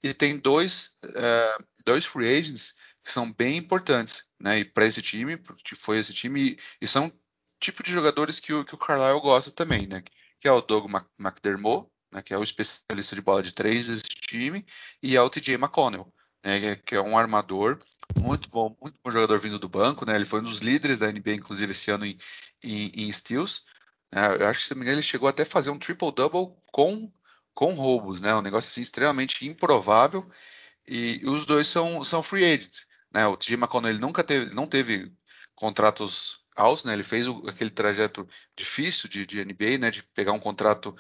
e tem dois, uh, dois free agents que são bem importantes, né, para esse time, que foi esse time, e são tipo de jogadores que o, que o Carlisle gosta também, né, que é o Doug McDermott, né, que é o especialista de bola de três desse time, e é o TJ McConnell, né, que é um armador muito bom, muito bom jogador vindo do banco, né, ele foi um dos líderes da NBA, inclusive, esse ano em, em, em steals, é, eu acho que, se não me engano, ele chegou até a fazer um triple-double com, com roubos, né? Um negócio assim, extremamente improvável. E, e os dois são, são free agents. Né? O TJ McConnell ele nunca teve, não teve contratos altos, né? Ele fez o, aquele trajeto difícil de, de NBA, né? De pegar um contrato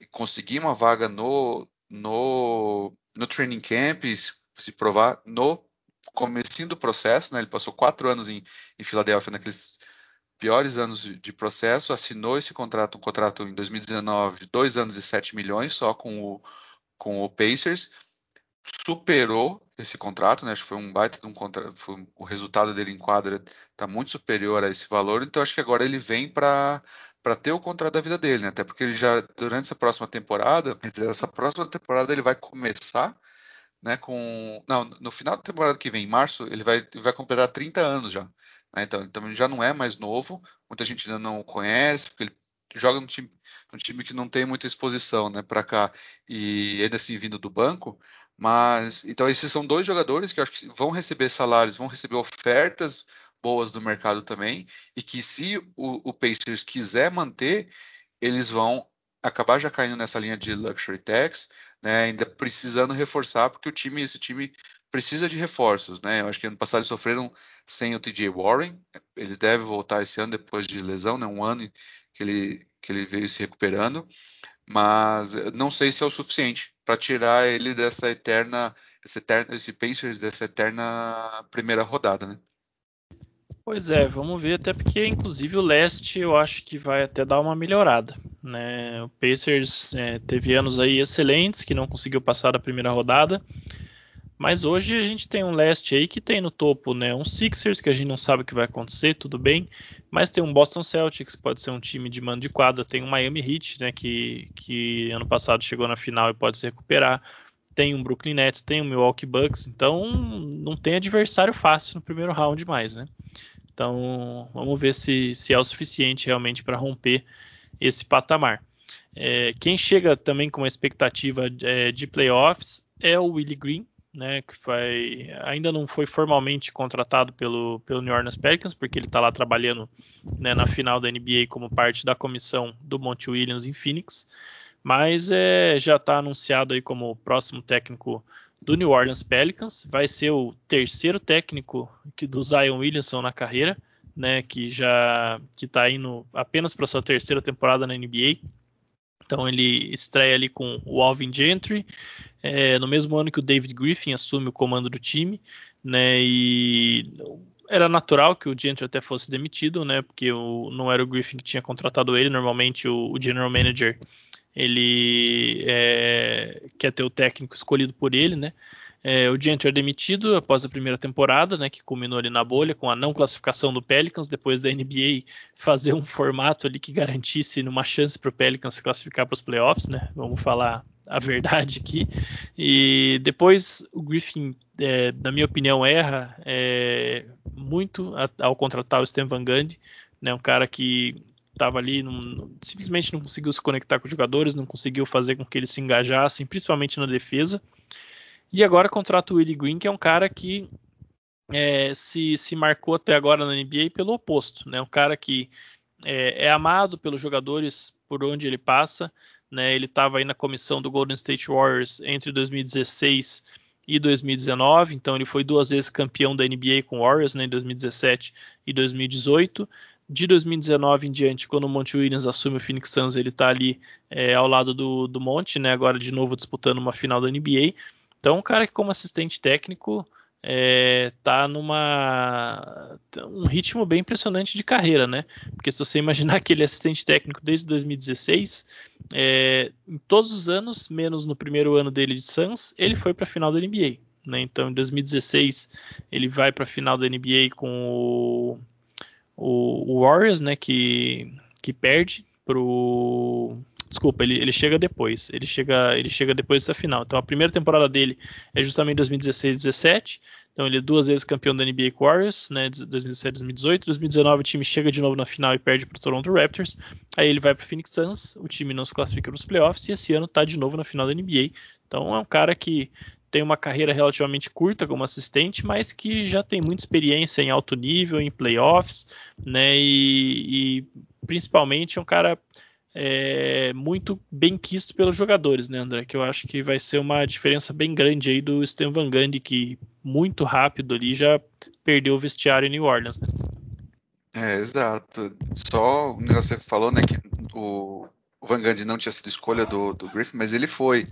e conseguir uma vaga no, no, no training camp e se, se provar no comecinho do processo, né? Ele passou quatro anos em, em Filadélfia naqueles piores anos de, processo, assinou esse contrato, um contrato em 2019, dois anos e 7 milhões só com o, com o Pacers, superou esse contrato, né? Acho que foi um baita de um contrato, foi, o resultado dele em quadra está muito superior a esse valor, então acho que agora ele vem para para ter o contrato da vida dele, né? Até porque ele já durante essa próxima temporada, essa próxima temporada ele vai começar né, com não, no final da temporada que vem, em março, ele vai, vai completar 30 anos já. Né? Então, então já não é mais novo, muita gente ainda não o conhece, porque ele joga no time, no time que não tem muita exposição né, para cá e ainda assim vindo do banco. Mas então esses são dois jogadores que eu acho que vão receber salários, vão receber ofertas boas do mercado também, e que se o, o Pacers quiser manter, eles vão acabar já caindo nessa linha de luxury tax, né, ainda precisando reforçar, porque o time, esse time precisa de reforços, né? Eu acho que ano passado eles sofreram sem o TJ Warren, ele deve voltar esse ano depois de lesão, né? Um ano que ele, que ele veio se recuperando, mas não sei se é o suficiente para tirar ele dessa eterna, esse, eterna, esse Pacers dessa eterna primeira rodada, né? Pois é, vamos ver, até porque inclusive o leste eu acho que vai até dar uma melhorada. Né? O Pacers é, teve anos aí excelentes que não conseguiu passar da primeira rodada. Mas hoje a gente tem um leste aí que tem no topo, né? Um Sixers que a gente não sabe o que vai acontecer, tudo bem. Mas tem um Boston Celtics, pode ser um time de mando de quadra. Tem um Miami Heat, né? Que, que ano passado chegou na final e pode se recuperar. Tem um Brooklyn Nets, tem um Milwaukee Bucks. Então não tem adversário fácil no primeiro round mais, né? Então vamos ver se, se é o suficiente realmente para romper esse patamar. É, quem chega também com uma expectativa é, de playoffs é o Willie Green, né, que ainda não foi formalmente contratado pelo, pelo New Orleans Pelicans, porque ele está lá trabalhando né, na final da NBA como parte da comissão do Monte Williams em Phoenix, mas é, já está anunciado aí como próximo técnico do New Orleans Pelicans, vai ser o terceiro técnico que do Zion Williamson na carreira, né, que já que está indo apenas para sua terceira temporada na NBA. Então ele estreia ali com o Alvin Gentry, é, no mesmo ano que o David Griffin assume o comando do time, né? E era natural que o Gentry até fosse demitido, né? Porque o, não era o Griffin que tinha contratado ele. Normalmente o, o general manager ele é, quer ter o técnico escolhido por ele, né? É, o Gentry é demitido após a primeira temporada, né, que culminou ali na bolha com a não classificação do Pelicans, depois da NBA fazer um formato ali que garantisse uma chance para o Pelicans se classificar para os playoffs, né? Vamos falar a verdade aqui. E depois o Griffin, é, na minha opinião, erra é, muito ao contratar o Stan Van Gundy, né, um cara que estava ali, não, simplesmente não conseguiu se conectar com os jogadores, não conseguiu fazer com que eles se engajassem, principalmente na defesa. E agora contrata o Willie Green, que é um cara que é, se, se marcou até agora na NBA pelo oposto, né? Um cara que é, é amado pelos jogadores por onde ele passa, né? Ele estava aí na comissão do Golden State Warriors entre 2016 e 2019, então ele foi duas vezes campeão da NBA com Warriors, né, em 2017 e 2018. De 2019 em diante, quando o Monte Williams assume o Phoenix Suns, ele está ali é, ao lado do, do Monte, né, agora de novo disputando uma final da NBA. Então, um cara que como assistente técnico é, tá numa um ritmo bem impressionante de carreira, né? Porque se você (laughs) imaginar que ele é assistente técnico desde 2016, é, em todos os anos, menos no primeiro ano dele de Suns, ele foi para a final da NBA. Né? Então, em 2016, ele vai para a final da NBA com o, o, o Warriors, né? Que, que perde pro Desculpa, ele, ele chega depois. Ele chega, ele chega depois dessa final. Então a primeira temporada dele é justamente 2016-17. Então ele é duas vezes campeão da NBA Warriors, né, 2017-2018. 2019 o time chega de novo na final e perde para o Toronto Raptors. Aí ele vai para o Phoenix Suns, o time não se classifica nos playoffs e esse ano está de novo na final da NBA. Então é um cara que tem uma carreira relativamente curta como assistente, mas que já tem muita experiência em alto nível, em playoffs, né? E, e principalmente é um cara é, muito bem quisto pelos jogadores, né, André? Que eu acho que vai ser uma diferença bem grande aí do Stan Van Gundy, que muito rápido ali já perdeu o vestiário em New Orleans, né? É, exato. Só o negócio que você falou, né, que o, Van Gundy não tinha sido escolha do, do Griffin, mas ele foi,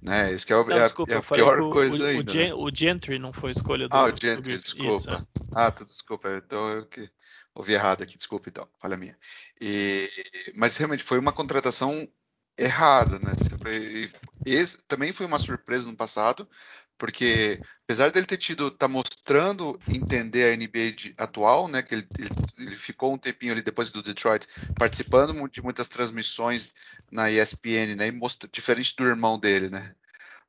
né? Isso que é, não, é, desculpa, é a pior coisa o, ainda. O, né? o, Gentry não foi escolha do Ah, o Gentry, desculpa. Isso. Ah, tá, desculpa. Então eu que ouvi errado aqui, desculpa então, falha minha. E, mas realmente foi uma contratação errada, né? Esse, também foi uma surpresa no passado, porque apesar dele ter tido, tá mostrando entender a NBA de, atual, né? Que ele, ele, ele, ficou um tempinho ali depois do Detroit participando de muitas transmissões na ESPN, né? Mostra, diferente do irmão dele, né?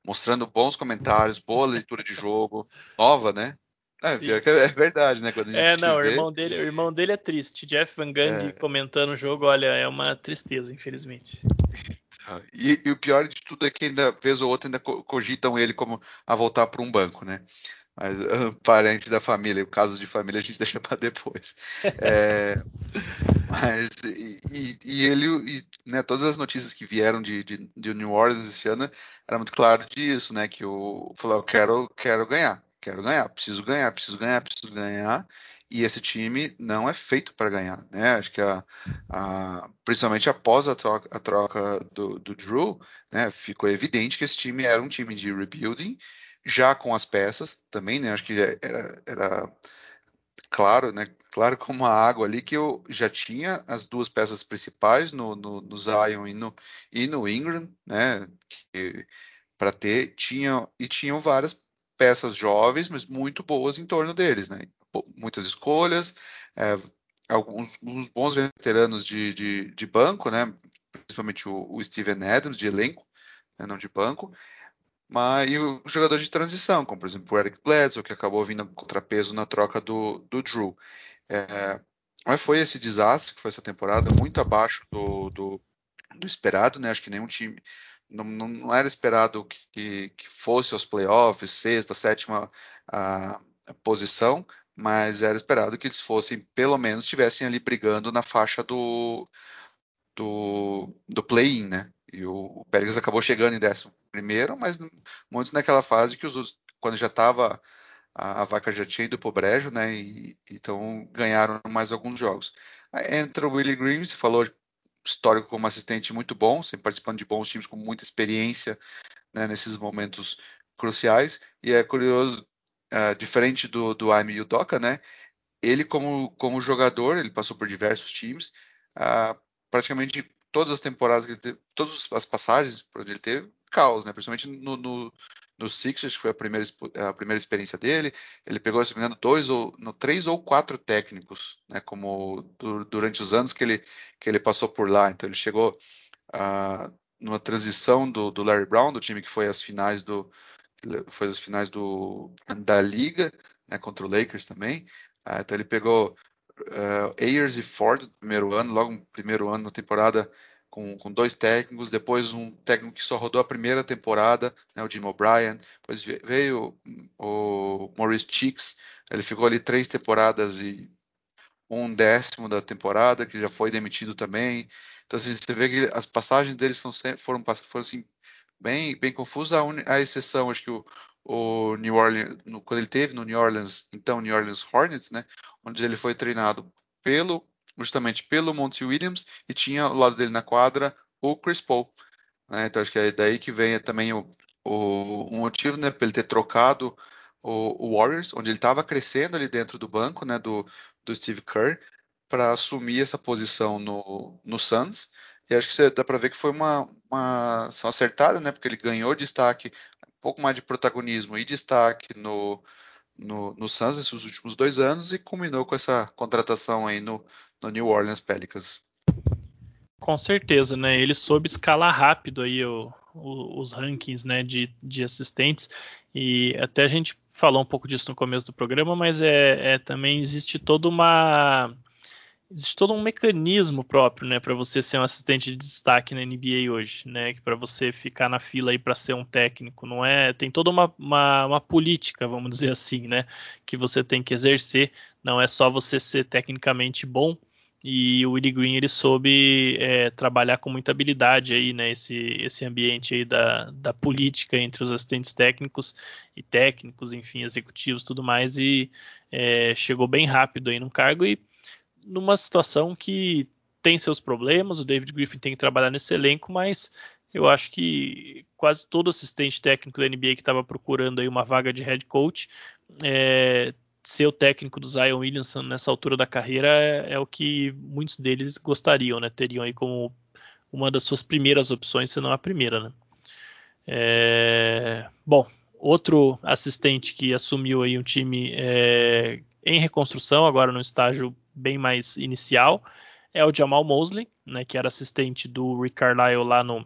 Mostrando bons comentários, boa leitura de jogo, nova, né? É, é verdade, né? é, não, o irmão, dele, o irmão dele é triste. Jeff Van Gundy é... comentando o jogo, olha, é uma tristeza, infelizmente. E, e, o pior de tudo é que ainda, vez ou outra, ainda cogitam ele como a voltar para um banco, né? Mas uh, parente da família, o caso de família a gente (laughs) deixa para depois. É, mas e, e ele, e, né, todas as notícias que vieram de, de, de, New Orleans esse ano era muito claro disso, né? Que o falou, eu quero, quero ganhar quero ganhar, preciso ganhar, preciso ganhar, preciso ganhar. E esse time não é feito para ganhar, né? Acho que a, a, principalmente após a troca, a troca do, do, Drew, né, ficou evidente que esse time era um time de rebuilding, já com as peças também, né? Acho que era, era claro, né? Claro como a água ali que eu já tinha as duas peças principais no, no, no Zion e no, e no Ingram, né? Para ter, tinha e tinham várias peças jovens, mas muito boas em torno deles, né? Muitas escolhas, é, alguns bons veteranos de, de, de, banco, né? Principalmente o, o Steven Adams, de elenco, né? não de banco. Mas, e o jogador de transição, como por exemplo o Eric Bledsoe, que acabou vindo contrapeso na troca do, do Drew. É, mas foi esse desastre que foi essa temporada, muito abaixo do, do, do esperado, né? Acho que nenhum time. Não, não, era esperado que, que, fosse aos playoffs, sexta, sétima a, a posição, mas era esperado que eles fossem, pelo menos, estivessem ali brigando na faixa do, do, do play-in, né? E o, o Pérez acabou chegando em décimo primeiro, mas muitos naquela fase que os quando já estava a, a, vaca já tinha ido pro brejo, né? E, então ganharam mais alguns jogos. Aí entra o Willie Green, você falou histórico como assistente muito bom, sempre participando de bons times com muita experiência né, nesses momentos cruciais. E é curioso, uh, diferente do, do Amy Udoka, né? Ele como, como jogador, ele passou por diversos times, uh, praticamente todas as temporadas que ele teve, todas as passagens por onde ele teve, caos, né? Principalmente no, no, no Sixers, que foi a primeira, a primeira experiência dele. Ele pegou, se me engano, dois ou no, três ou quatro técnicos, né? Como du, durante os anos que ele, que ele passou por lá. Então ele chegou uh, numa transição do, do Larry Brown, do time que foi às finais do foi as finais do, da liga, né, contra o Lakers também. Uh, então ele pegou uh, Ayers e Ford no primeiro ano, logo no primeiro ano na temporada com, com, dois técnicos, depois um técnico que só rodou a primeira temporada, né, o Jim O'Brien, depois veio o Maurice Cheeks, ele ficou ali três temporadas e um décimo da temporada, que já foi demitido também. Então, assim, você vê que as passagens deles são, foram, foram assim, bem, bem confusas, a, a exceção, acho que o, o New Orleans, no, quando ele teve no New Orleans, então New Orleans Hornets, né, onde ele foi treinado pelo justamente pelo Monty Williams e tinha ao lado dele na quadra o Chris Paul. Né? Então acho que é daí que vem também o, o, o motivo né, para ele ter trocado o, o Warriors, onde ele estava crescendo ali dentro do banco né, do, do Steve Kerr, para assumir essa posição no, no Suns. E acho que dá para ver que foi uma, uma ação acertada, né? Porque ele ganhou destaque, um pouco mais de protagonismo e destaque no, no, no Suns nesses últimos dois anos e culminou com essa contratação aí no, no New Orleans Pelicans. Com certeza, né? Ele soube escalar rápido aí o, o, os rankings né, de, de assistentes e até a gente falou um pouco disso no começo do programa, mas é, é também existe toda uma existe todo um mecanismo próprio, né, para você ser um assistente de destaque na NBA hoje, né, para você ficar na fila aí para ser um técnico, não é? Tem toda uma, uma, uma, política, vamos dizer assim, né, que você tem que exercer. Não é só você ser tecnicamente bom. E o Willie Green ele soube é, trabalhar com muita habilidade aí, né, esse, esse ambiente aí da, da política entre os assistentes técnicos e técnicos, enfim, executivos, tudo mais, e é, chegou bem rápido aí no cargo e numa situação que tem seus problemas, o David Griffin tem que trabalhar nesse elenco, mas eu acho que quase todo assistente técnico da NBA que estava procurando aí uma vaga de head coach, é, ser o técnico do Zion Williamson nessa altura da carreira é, é, o que muitos deles gostariam, né? Teriam aí como uma das suas primeiras opções, se não a primeira, né? É, bom, outro assistente que assumiu aí um time é, em reconstrução, agora no estágio bem mais inicial, é o Jamal Mosley, né, que era assistente do Rick Carlisle lá no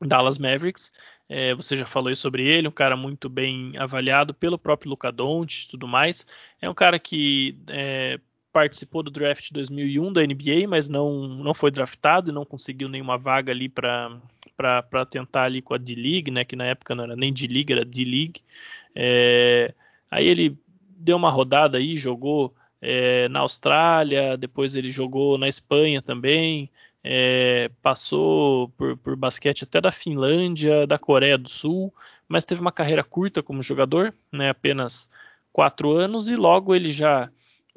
Dallas Mavericks. É, você já falou sobre ele, um cara muito bem avaliado pelo próprio Luca Doncic e tudo mais. É um cara que é, participou do draft 2001 da NBA, mas não, não foi draftado e não conseguiu nenhuma vaga ali para para tentar ali com a D-League, né, que na época não era nem D-League, era D-League. É, aí ele deu uma rodada aí, jogou é, na Austrália, depois ele jogou na Espanha também, é, passou por, por, basquete até da Finlândia, da Coreia do Sul, mas teve uma carreira curta como jogador, né, apenas quatro anos, e logo ele já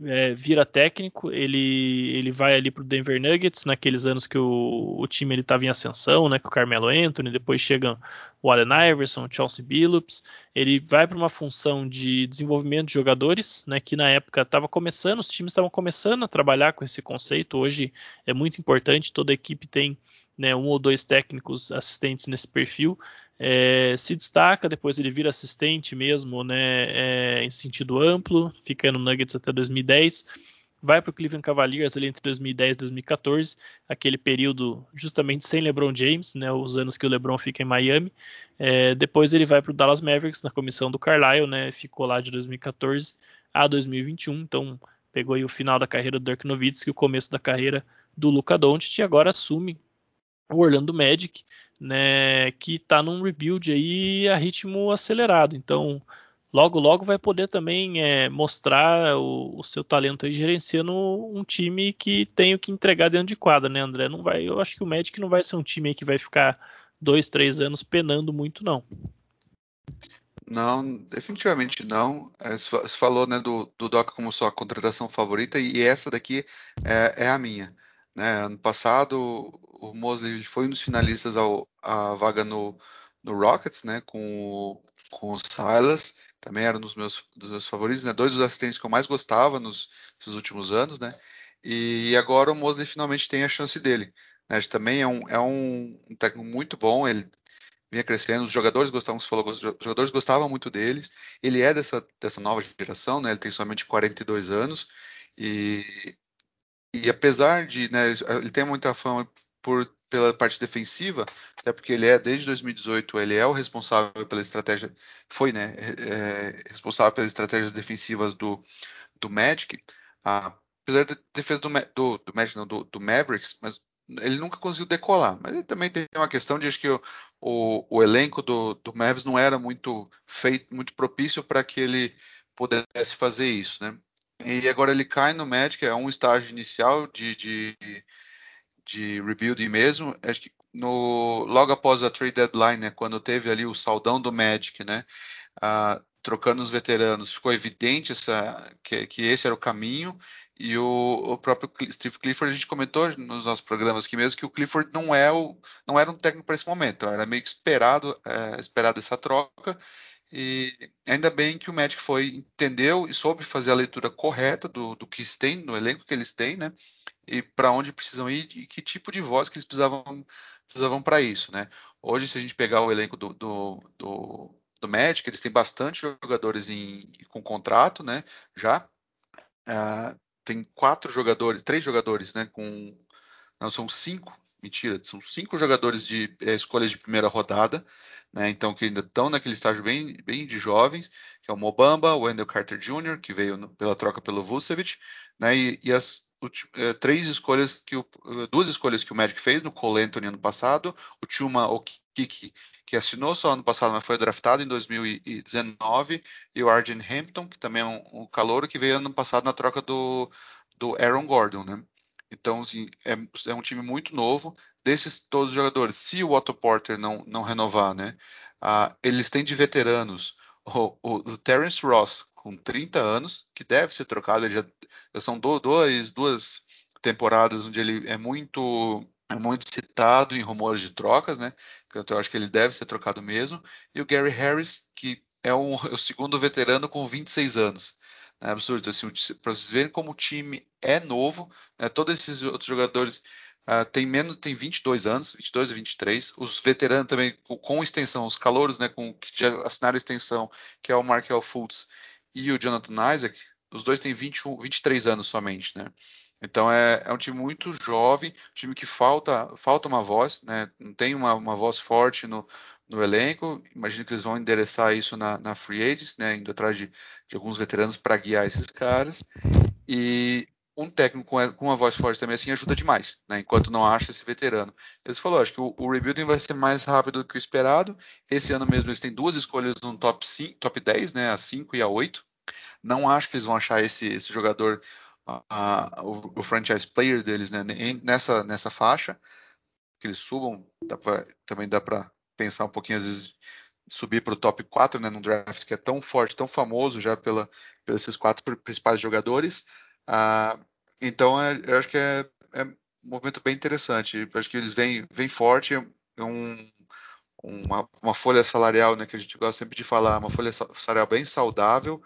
é, vira técnico, ele, ele vai ali para o Denver Nuggets, naqueles anos que o, o time estava em ascensão, né, com o Carmelo Anthony, depois chegam o Allen Iverson, o Chauncey Billups, ele vai para uma função de desenvolvimento de jogadores, né, que na época estava começando, os times estavam começando a trabalhar com esse conceito, hoje é muito importante, toda equipe tem né, um ou dois técnicos assistentes nesse perfil, é, se destaca, depois ele vira assistente mesmo, né, é, em sentido amplo, fica no Nuggets até 2010, vai para o Cleveland Cavaliers ali entre 2010 e 2014, aquele período justamente sem LeBron James, né, os anos que o LeBron fica em Miami. É, depois ele vai para o Dallas Mavericks na comissão do Carlisle, né, ficou lá de 2014 a 2021, então pegou aí o final da carreira do Dirk Nowitzki, o começo da carreira do Luca Doncic e agora assume o Orlando Magic, né, que está num rebuild aí a ritmo acelerado. Então, logo logo vai poder também é, mostrar o, o, seu talento aí gerenciando um time que tem o que entregar dentro de quadra, né, André? Não vai, eu acho que o Magic não vai ser um time que vai ficar dois, três anos penando muito, não. Não, definitivamente não. É, você falou né, do, do Doca como sua contratação favorita e essa daqui é, é a minha. Né? Ano passado, o Mosley foi um dos finalistas ao, à vaga no, no Rockets, né? com, com o Silas, também era um dos meus, dos meus favoritos, né? dois dos assistentes que eu mais gostava nos, nos últimos anos. Né? E agora o Mosley finalmente tem a chance dele. Né? Também é um, é um, técnico muito bom, ele vinha crescendo, os jogadores gostavam, você falou, os jogadores gostavam muito deles. Ele é dessa, dessa nova geração, né? Ele tem somente 42 anos e e apesar de, né, ele tem muita fama por, pela parte defensiva, até porque ele é, desde 2018, ele é o responsável pela estratégia, foi, né, é, é, responsável pelas estratégias defensivas do, do Magic, ah, apesar da defesa do, do, do Magic, não, do, do, Mavericks, mas ele nunca conseguiu decolar. Mas ele também tem uma questão de acho que o, o, o elenco do, do Mavericks não era muito feito, muito propício para que ele pudesse fazer isso, né? E agora ele cai no Magic, é um estágio inicial de, de, de rebuilding mesmo. Acho que no, logo após a trade deadline, né, quando teve ali o saudão do Magic, né, trocando os veteranos, ficou evidente essa, que, que esse era o caminho. E o, o, próprio Steve Clifford, a gente comentou nos nossos programas aqui mesmo que o Clifford não, é o, não era um técnico para esse momento, era meio que esperado, é, esperado essa troca. E ainda bem que o Magic foi, entendeu e soube fazer a leitura correta do, do que eles têm, no elenco que eles têm, né? E para onde precisam ir e que tipo de voz que eles precisavam, precisavam para isso, né? Hoje, se a gente pegar o elenco do, do, do, do Magic, eles têm bastante jogadores em, com contrato, né? Já. Uh, tem quatro jogadores, três jogadores, né? Com. Não, são cinco. Mentira, são cinco jogadores de é, escolhas de primeira rodada né, então que ainda estão naquele estágio bem, bem de jovens, que é o Mobamba, o Wendell Carter Jr., que veio no, pela troca pelo Vucevic, né, e, e as é, três escolhas que o, eh, duas escolhas que o Magic fez no Cole Anthony ano passado, o Chuma Okiki, que assinou só ano passado, mas foi draftado em 2019, e o Arjen Hampton, que também é um, um calouro que veio ano passado na troca do, do Aaron Gordon, né? Então, assim, é, é, um time muito novo. Desses todos os jogadores, se o Otto Porter não, não renovar, né? Ah, eles têm de veteranos o, o, o, Terence Ross, com 30 anos, que deve ser trocado. Ele já, já são do, dois, duas temporadas onde ele é muito é muito citado em rumores de trocas, né? Então eu acho que ele deve ser trocado mesmo. E o Gary Harris, que é, um, é o segundo veterano com 26 anos. É absurdo. Assim, para vocês verem como o time é novo, né? todos esses outros jogadores uh, têm menos, têm 22 anos, 22 a 23. Os veteranos também com, com extensão, os calouros, né, com que já assinaram extensão, que é o Markel Fultz e o Jonathan Isaac, os dois têm 21, 23 anos somente, né? Então é, é, um time muito jovem, um time que falta falta uma voz, né? Não tem uma, uma voz forte no, no elenco. Imagino que eles vão endereçar isso na, na Free Agents, né, indo atrás de, de alguns veteranos para guiar esses caras. E um técnico com, com uma voz forte também assim ajuda demais, né, enquanto não acha esse veterano. Eles falou, acho que o, o, rebuilding vai ser mais rápido do que o esperado. Esse ano mesmo eles têm duas escolhas no top, 5, top 10, né, a 5 e a 8. Não acho que eles vão achar esse, esse jogador, o, o, franchise player deles, né, nessa, nessa faixa. Que eles subam, dá pra, também dá para pensar um pouquinho, às vezes, subir para o top 4, né, num draft que é tão forte, tão famoso já pela, pelos esses quatro principais jogadores. Ah, então, é, eu acho que é, é, um movimento bem interessante. Eu acho que eles vêm, vêm forte, é um, uma, uma, folha salarial, né, que a gente gosta sempre de falar, uma folha salarial bem saudável,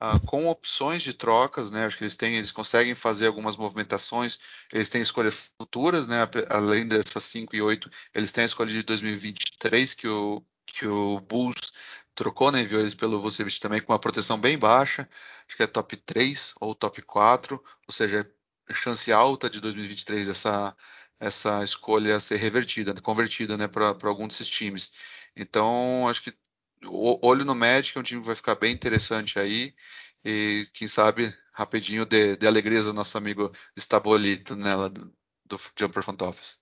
ah, com opções de trocas, né? Acho que eles têm, eles conseguem fazer algumas movimentações, eles têm escolhas futuras, né? Além dessas 5 e 8, eles têm a escolha de 2023 que o, que o Bulls trocou, né? Enviou eles pelo Vucevic também com uma proteção bem baixa, acho que é top 3 ou top 4, ou seja, é chance alta de 2023 essa essa escolha ser revertida, convertida, né, para algum desses times. Então, acho que olho no Magic, é um time que vai ficar bem interessante aí. E quem sabe, rapidinho, de, de alegria do nosso amigo Estabolito nela do, do Jumper Front Office.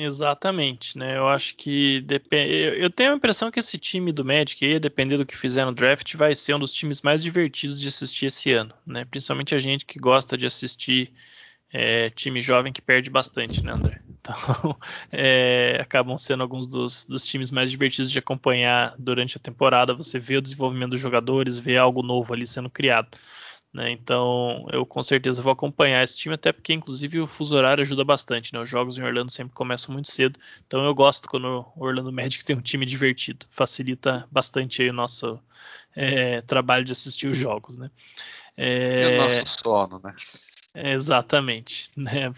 Exatamente, né? Eu acho que depende. Eu tenho a impressão que esse time do Magic, aí, dependendo do que fizer no draft, vai ser um dos times mais divertidos de assistir esse ano, né? Principalmente a gente que gosta de assistir é, time jovem que perde bastante, né, André? (laughs) Então, é, acabam sendo alguns dos, dos, times mais divertidos de acompanhar durante a temporada. Você vê o desenvolvimento dos jogadores, vê algo novo ali sendo criado. Né? Então, eu com certeza vou acompanhar esse time, até porque, inclusive, o fuso horário ajuda bastante. Né? Os jogos em Orlando sempre começam muito cedo, então eu gosto quando o Orlando Magic (laughs) tem um time divertido. Facilita bastante aí o nosso é, trabalho de assistir os jogos. Né? É... E o nosso sono, né? Exatamente, né?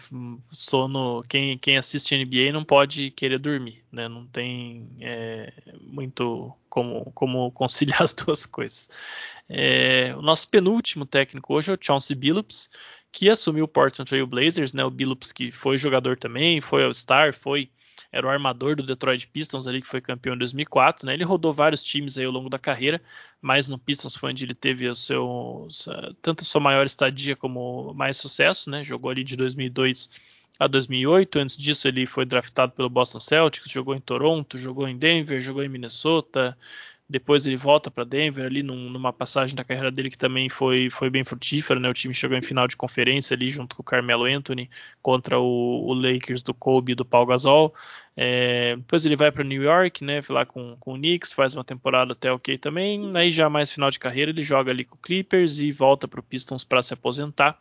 Sono, quem, quem assiste NBA não pode querer dormir, né? Não tem é, muito como, como conciliar (laughs) as duas coisas. É, o nosso penúltimo técnico hoje é o Chauncey Billups, que assumiu o Portland Trail Blazers, né? O Billups que foi jogador também, foi All-Star, foi era o armador do Detroit Pistons ali, que foi campeão em 2004, né? Ele rodou vários times aí ao longo da carreira, mas no Pistons foi onde ele teve o seu, tanto a sua maior estadia como mais sucesso, né? Jogou ali de 2002 a 2008. Antes disso, ele foi draftado pelo Boston Celtics, jogou em Toronto, jogou em Denver, jogou em Minnesota, depois ele volta para Denver ali num, numa passagem da carreira dele que também foi, foi bem frutífera, né? O time chegou em final de conferência ali junto com o Carmelo Anthony contra o, o Lakers do Kobe e do Paul Gasol. É, depois ele vai para New York, né? Lá com, com o Knicks, faz uma temporada até ok também. Aí já mais final de carreira ele joga ali com o Clippers e volta para o Pistons para se aposentar.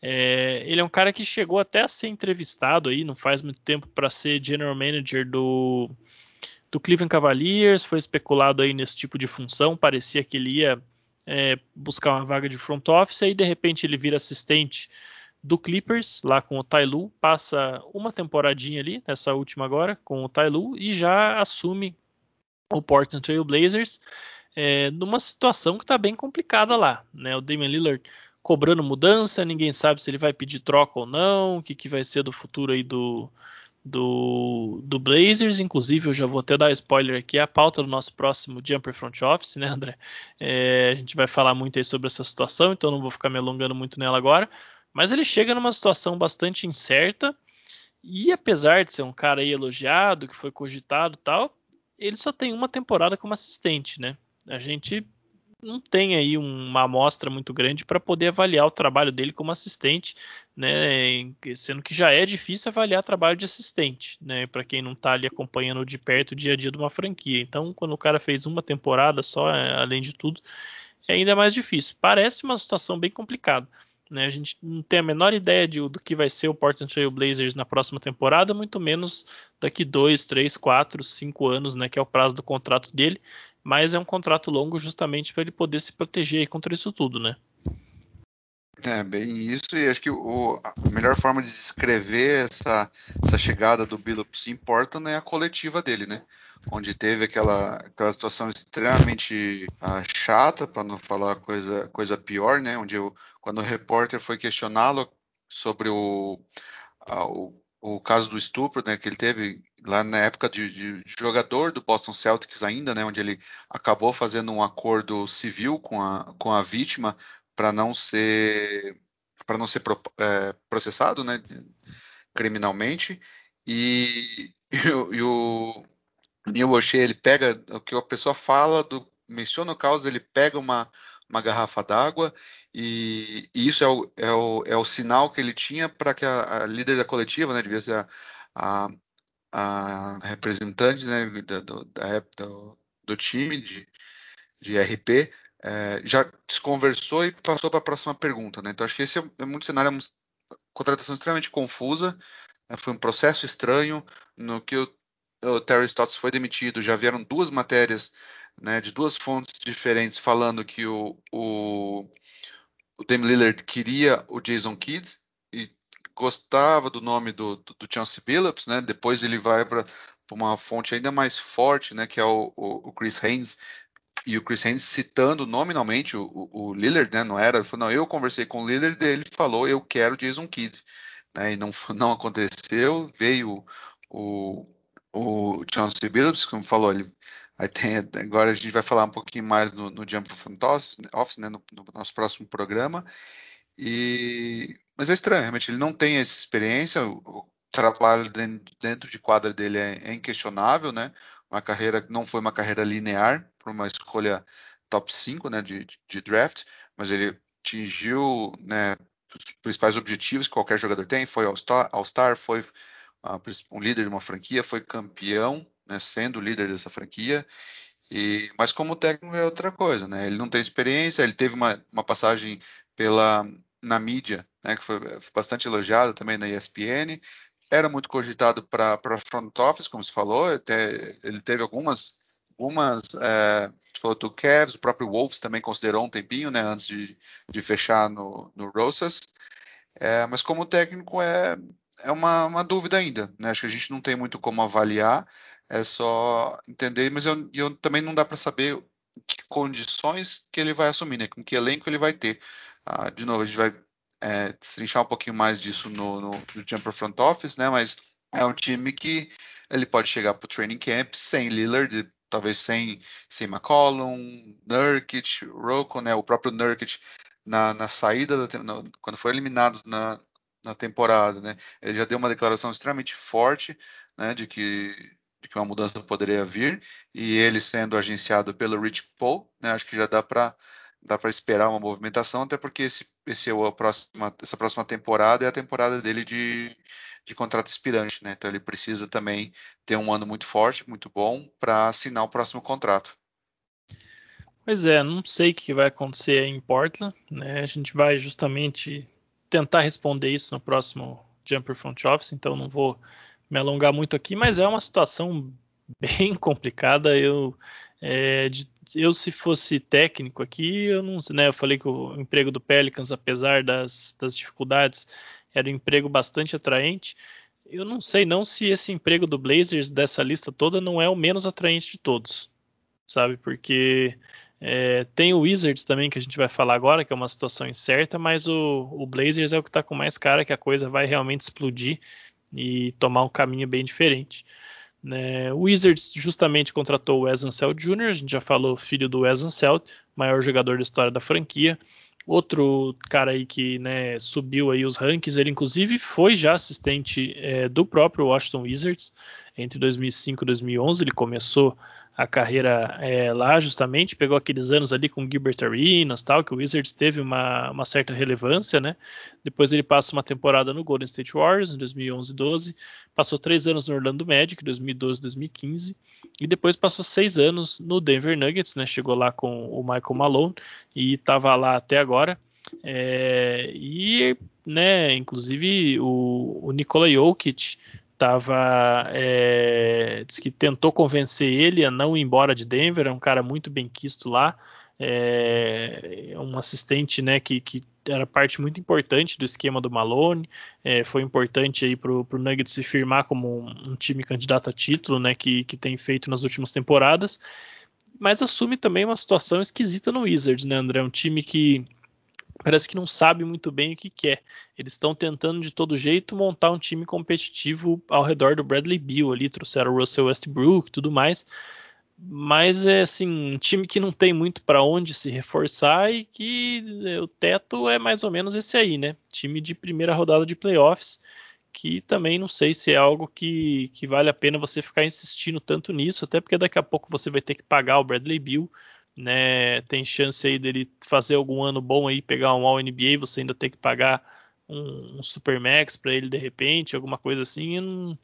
É, ele é um cara que chegou até a ser entrevistado aí, não faz muito tempo, para ser general manager do do Cleveland Cavaliers, foi especulado aí nesse tipo de função, parecia que ele ia é, buscar uma vaga de front office, aí de repente ele vira assistente do Clippers, lá com o Tyloo, passa uma temporadinha ali, nessa última agora, com o Tyloo, e já assume o Portland Trail Blazers, é, numa situação que está bem complicada lá, né? O Damian Lillard cobrando mudança, ninguém sabe se ele vai pedir troca ou não, o que, que vai ser do futuro aí do, do, do Blazers, inclusive eu já vou até dar spoiler aqui, é a pauta do nosso próximo Jumper Front Office, né, André? É, a gente vai falar muito aí sobre essa situação, então não vou ficar me alongando muito nela agora, mas ele chega numa situação bastante incerta, e apesar de ser um cara aí elogiado, que foi cogitado tal, ele só tem uma temporada como assistente, né? A gente não tem aí uma amostra muito grande para poder avaliar o trabalho dele como assistente, né? Sendo que já é difícil avaliar trabalho de assistente, né? Para quem não está ali acompanhando de perto o dia a dia de uma franquia. Então, quando o cara fez uma temporada só, é, além de tudo, é ainda mais difícil. Parece uma situação bem complicada. Né, a gente não tem a menor ideia de, do que vai ser o Portland Trail Blazers na próxima temporada, muito menos daqui dois, três, quatro, cinco anos, né, que é o prazo do contrato dele mas é um contrato longo justamente para ele poder se proteger contra isso tudo, né? É, bem isso, e acho que o, a melhor forma de descrever essa, essa chegada do Billups em Portland é a coletiva dele, né? Onde teve aquela, aquela situação extremamente uh, chata, para não falar coisa, coisa pior, né? Onde eu, quando o repórter foi questioná-lo sobre o, uh, o o caso do estupro, né, que ele teve lá na época de, de, jogador do Boston Celtics ainda, né, onde ele acabou fazendo um acordo civil com a, com a vítima para não ser para não ser pro, é, processado, né, criminalmente. E, (laughs) e, o, e o Neil O'Shea ele pega o que a pessoa fala do menciona o caso, ele pega uma uma garrafa d'água, e, e, isso é o, é, o, é o sinal que ele tinha para que a, a, líder da coletiva, né, devia ser a, a, a representante né, do, da, do, do, time de, de RP, é, já desconversou e passou para a próxima pergunta, né? Então acho que esse é, é muito cenário, é uma contratação extremamente confusa, né? foi um processo estranho no que o, o Terry Stotts foi demitido, já vieram duas matérias né, de duas fontes diferentes falando que o, o, o Dame Lillard queria o Jason Kidd gostava do nome do, do, do Billups, né? Depois ele vai para uma fonte ainda mais forte, né? Que é o, o, o Chris Haynes e o Chris Haynes citando nominalmente o, o, o Lillard, né? Não era, falou, não, eu conversei com o Lillard, ele falou, eu quero Jason Kidd, né? E não, (laughs) não aconteceu, veio o, o Chauncey Billups, como falou, ele aí tem, agora a gente vai falar um pouquinho mais no, no Jump Front Office, Office né? No, no, nosso próximo programa, e mas é estranho, realmente ele não tem essa experiência, o, trabalho dentro de quadra dele é, é inquestionável, né? Uma carreira não foi uma carreira linear, por uma escolha top 5 né, de, de draft, mas ele atingiu né, os principais objetivos que qualquer jogador tem, foi All-Star, All foi uh, um líder de uma franquia, foi campeão, né, sendo líder dessa franquia, e, mas como técnico é outra coisa, né? Ele não tem experiência, ele teve uma, uma passagem pela na mídia, né, que foi bastante elogiada também na ESPN, era muito cogitado para front office, como se falou, até ele teve algumas algumas é, falou do Cavs, o próprio Wolves também considerou um tempinho, né, antes de, de fechar no, no Rosas, é, mas como técnico é, é uma, uma dúvida ainda, né, acho que a gente não tem muito como avaliar, é só entender, mas eu, eu também não dá para saber que condições que ele vai assumir, né, com que elenco ele vai ter. Ah, de novo, a gente vai é, destrinchar um pouquinho mais disso no, no, no Jumper Front Office, né? Mas é um time que ele pode chegar para o training camp sem Lillard, talvez sem, sem McCollum, Nurkic, Rocco, né? O próprio Nurkic na, na saída, da, na, quando foi eliminado na, na temporada, né? Ele já deu uma declaração extremamente forte, né? De que de que uma mudança poderia vir e ele sendo agenciado pelo Rich Paul, né? Acho que já dá para dá para esperar uma movimentação, até porque esse, esse é essa próxima temporada é a temporada dele de, de contrato expirante, né? Então ele precisa também ter um ano muito forte, muito bom, para assinar o próximo contrato. Pois é, não sei o que vai acontecer em Portland, né? A gente vai justamente tentar responder isso no próximo Jumper Front Office, então não vou me alongar muito aqui, mas é uma situação (laughs) bem complicada. Eu é, de, eu, se fosse técnico aqui, eu não né, eu falei que o emprego do Pelicans, apesar das, das dificuldades, era um emprego bastante atraente. Eu não sei não se esse emprego do Blazers dessa lista toda não é o menos atraente de todos, sabe? Porque é, tem o Wizards também que a gente vai falar agora, que é uma situação incerta, mas o, o Blazers é o que está com mais cara que a coisa vai realmente explodir e tomar um caminho bem diferente. Né? O Wizards justamente contratou o Wes Anseld Jr., a gente já falou, filho do Wes Anseld, maior jogador da história da franquia. Outro cara aí que né, subiu aí os rankings, ele inclusive foi já assistente é, do próprio Washington Wizards entre 2005 e 2011. Ele começou a carreira é, lá justamente, pegou aqueles anos ali com Gilbert Arenas tal, que o Wizards teve uma, uma, certa relevância, né? Depois ele passa uma temporada no Golden State Warriors em 2011 12, passou três anos no Orlando Magic, 2012 2015, e depois passou seis anos no Denver Nuggets, né? Chegou lá com o Michael Malone e estava lá até agora. É, e, né, inclusive o, o Nikola Jokic tava é, diz que tentou convencer ele a não ir embora de Denver, é um cara muito bem quisto lá, é, um assistente né, que, que, era parte muito importante do esquema do Malone, é, foi importante aí para o Nuggets se firmar como um, um, time candidato a título, né, que, que tem feito nas últimas temporadas, mas assume também uma situação esquisita no Wizards, né, André? Um time que parece que não sabe muito bem o que quer. Eles estão tentando de todo jeito montar um time competitivo ao redor do Bradley Beal ali, trouxeram o Russell Westbrook e tudo mais. Mas é assim, um time que não tem muito para onde se reforçar e que é, o teto é mais ou menos esse aí, né? Time de primeira rodada de playoffs, que também não sei se é algo que, que vale a pena você ficar insistindo tanto nisso, até porque daqui a pouco você vai ter que pagar o Bradley Beal né? Tem chance aí dele fazer algum ano bom aí, pegar um All NBA, você ainda tem que pagar um, um Supermax para ele de repente, alguma coisa assim. Não,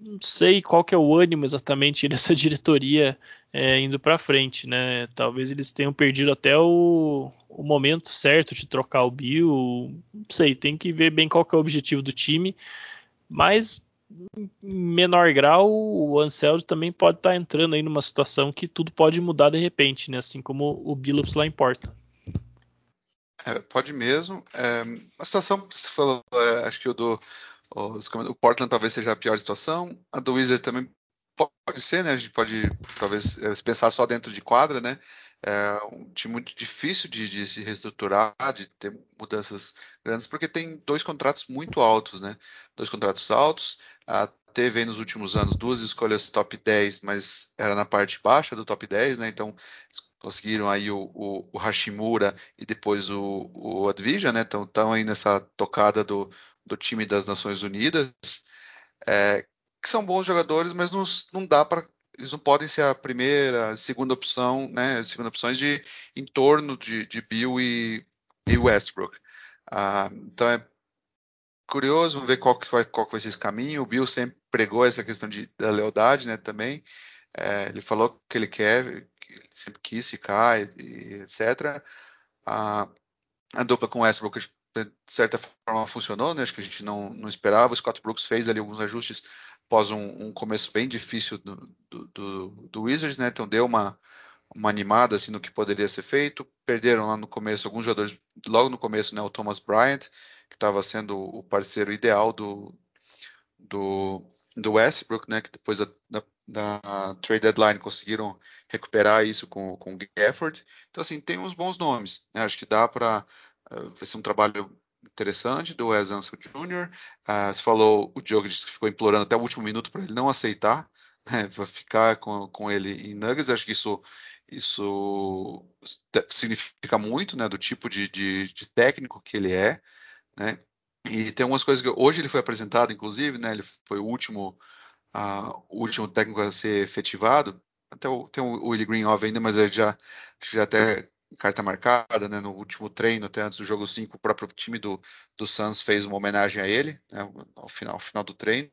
não sei qual que é o ânimo exatamente (laughs) dessa diretoria é, indo para frente, né? Talvez eles tenham perdido até o, o, momento certo de trocar o Bill. Não sei, tem que ver bem qual que é o objetivo do time. Mas menor grau, o Anselmo também pode estar tá entrando aí numa situação que tudo pode mudar de repente, né? Assim como o Billups lá em Portland. É, pode mesmo. É, a situação, você falou, é, acho que o do o Portland talvez seja a pior situação. A do Wizard também pode ser, né? A gente pode talvez é, pensar só dentro de quadra, né? É um time muito difícil de, de, se reestruturar, de ter mudanças grandes, porque tem dois contratos muito altos, né? Dois contratos altos. A teve nos últimos anos duas escolhas top 10, mas era na parte baixa do top 10, né? Então conseguiram aí o, o, o Hashimura e depois o, o Advision, né? Então estão aí nessa tocada do, do time das Nações Unidas, é, que são bons jogadores, mas não, não dá para eles não podem ser a primeira, segunda opção, né? Segunda opções de em torno de, de Bill e, e Westbrook. Ah, então é curioso, ver qual que, vai, qual que vai ser esse caminho. O Bill sempre pregou essa questão de, da lealdade, né? Também é, ele falou que ele quer, que ele sempre quis ficar, e, e etc. Ah, a dupla com Westbrook de certa forma funcionou, né? Acho que a gente não, não esperava. O Scott Brooks fez ali alguns ajustes após um, um começo bem difícil do, do, do, Wizards, né? Então deu uma, uma animada assim no que poderia ser feito. Perderam lá no começo alguns jogadores, logo no começo, né? O Thomas Bryant, que estava sendo o parceiro ideal do, do, do Westbrook, né? Que depois da, da, da trade deadline conseguiram recuperar isso com, com o Gafford. Então assim tem uns bons nomes, né? Acho que dá para vai ser um trabalho interessante do Wes Ansel Jr. Uh, você falou, o Diogo ficou implorando até o último minuto para ele não aceitar, (laughs) né, para ficar com, com ele em Nuggets. Acho que isso, isso significa muito, né, do tipo de, de, de técnico que ele é, né. E tem algumas coisas que hoje ele foi apresentado, inclusive, né, ele foi o último, uh, último técnico a ser efetivado. Até o, tem o Willie Green ainda, mas ele já, já até carta marcada, né, no último treino, até antes do jogo 5, o próprio time do, do Suns fez uma homenagem a ele, né, ao, final, ao final do treino,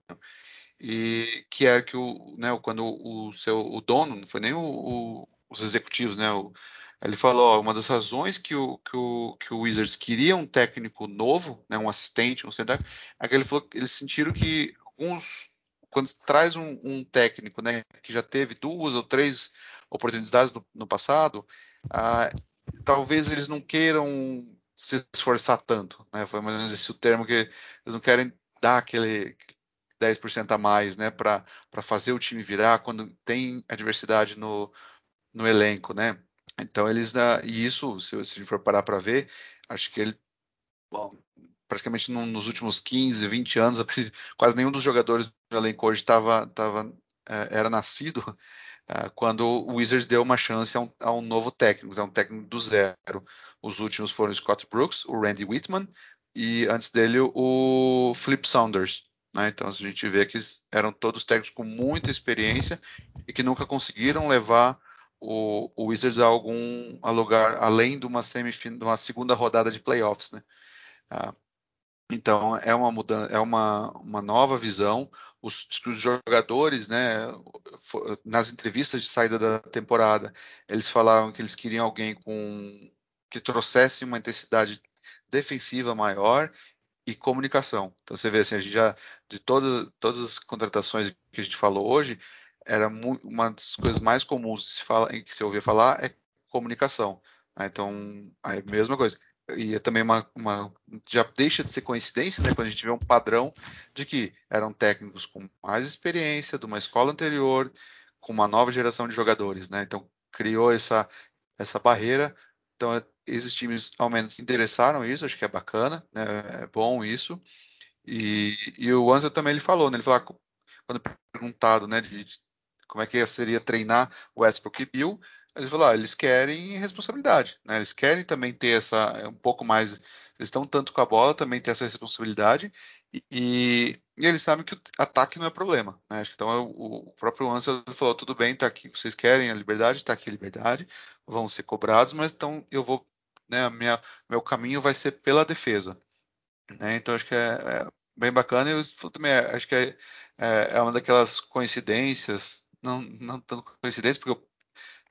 e que é que o, né, quando o seu o dono, não foi nem o, o, os executivos, né, o, ele falou, ó, uma das razões que o, que o, que o Wizards queria um técnico novo, né, um assistente, um central, é que ele falou que eles sentiram que alguns, quando traz um, um técnico, né, que já teve duas ou três oportunidades no, no passado, ah, talvez eles não queiram se esforçar tanto, né? Foi mais ou menos esse o termo que eles não querem dar aquele 10% a mais, né, para fazer o time virar quando tem adversidade no, no elenco, né? Então eles e isso, se, a gente for parar para ver, acho que ele bom, praticamente nos últimos 15, 20 anos, (laughs) quase nenhum dos jogadores do elenco hoje estava tava, é, era nascido ah, quando o Wizards deu uma chance a um, a um novo técnico, a um técnico do zero. Os últimos foram o Scott Brooks, o Randy Whitman e antes dele o Flip Saunders. Né? Então a gente vê que eram todos técnicos com muita experiência e que nunca conseguiram levar o, o Wizards a algum a lugar além de uma de uma segunda rodada de playoffs, né? Ah, então é uma mudança, é uma, uma nova visão. Os, os, jogadores, né, nas entrevistas de saída da temporada, eles falavam que eles queriam alguém com que trouxesse uma intensidade defensiva maior e comunicação. Então você vê assim, a gente já de todas todas as contratações que a gente falou hoje, era uma das coisas mais comuns que se fala, que se ouvia falar é comunicação. Né? Então, a mesma coisa e é também uma, uma, já deixa de ser coincidência, né, quando a gente vê um padrão de que eram técnicos com mais experiência, de uma escola anterior, com uma nova geração de jogadores, né? Então criou essa essa barreira. Então esses times ao menos interessaram isso, acho que é bacana, né? É bom isso. E, e o Ansel também ele falou, né? Ele falou ah, quando perguntado, né, de, de como é que seria treinar o Westbrook e Bill, eles falaram, ah, eles querem responsabilidade, né? Eles querem também ter essa um pouco mais, eles estão tanto com a bola, também ter essa responsabilidade e, e, eles sabem que o ataque não é problema, né? Acho que então o, o próprio Ansel falou, tudo bem, tá aqui, vocês querem a liberdade, tá aqui a liberdade, vão ser cobrados, mas então eu vou, né? Minha, meu caminho vai ser pela defesa, né? Então acho que é, é bem bacana. E eu também acho que é, é, é uma daquelas coincidências, não, não tanto coincidência, porque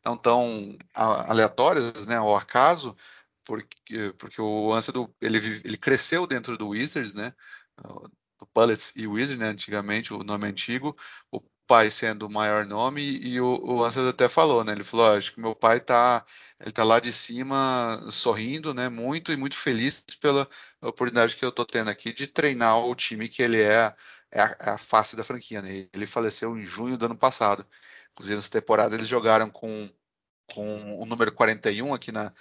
não tão aleatórias, né, ao acaso, porque, porque o Ansel ele, ele cresceu dentro do Wizards, né, do Bullets e Wizards, né, antigamente, o nome antigo, o pai sendo o maior nome e o, o até falou, né? Ele falou, ah, acho que meu pai tá, ele tá lá de cima sorrindo, né? Muito e muito feliz pela oportunidade que eu tô tendo aqui de treinar o time que ele é, é a, é a face da franquia, né? Ele faleceu em junho do ano passado. Inclusive, nessa temporada eles jogaram com, com o número 41 aqui na,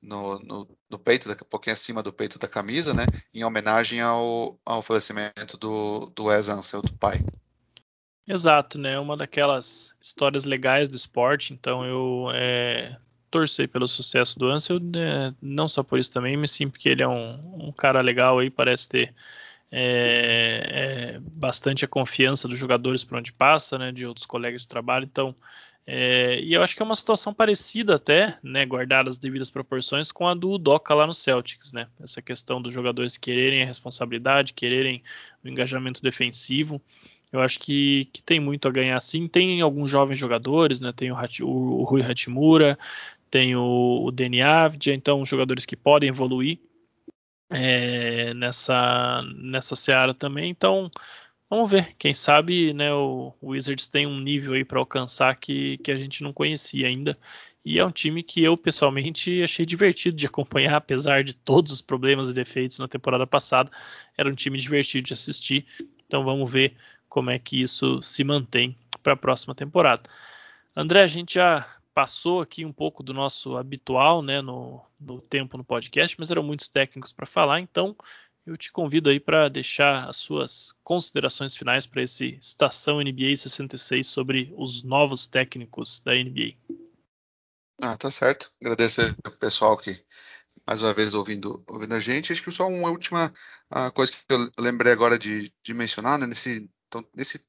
no, no, no, peito, daqui a pouquinho acima do peito da camisa, né? Em homenagem ao, ao falecimento do, do Wes Ansel, do pai. Exato, né? Uma daquelas histórias legais do esporte, então eu é, torci pelo sucesso do Ansel, né? não só por isso também, mas sim porque ele é um, um cara legal aí, parece ter é, é, bastante a confiança dos jogadores por onde passa, né? De outros colegas de trabalho, então. É, e eu acho que é uma situação parecida até, né, guardadas as devidas proporções, com a do Doca lá no Celtics, né? Essa questão dos jogadores quererem a responsabilidade, quererem o engajamento defensivo. Eu acho que, que tem muito a ganhar sim. Tem alguns jovens jogadores, né? Tem o, o, o Rui Hatimura, tem o, o Deni Avdia, então jogadores que podem evoluir é, nessa, nessa seara também. Então, vamos ver. Quem sabe né, o, o Wizards tem um nível aí para alcançar que, que a gente não conhecia ainda. E é um time que eu pessoalmente achei divertido de acompanhar, apesar de todos os problemas e defeitos na temporada passada. Era um time divertido de assistir. Então vamos ver como é que isso se mantém para a próxima temporada. André, a gente já passou aqui um pouco do nosso habitual né, no, no tempo no podcast, mas eram muitos técnicos para falar, então eu te convido aí para deixar as suas considerações finais para esse Estação NBA 66 sobre os novos técnicos da NBA. Ah, tá certo. Agradeço ao pessoal que mais uma vez ouvindo, ouvindo a gente. Acho que só uma última uh, coisa que eu lembrei agora de, de mencionar, né, nesse então, nesse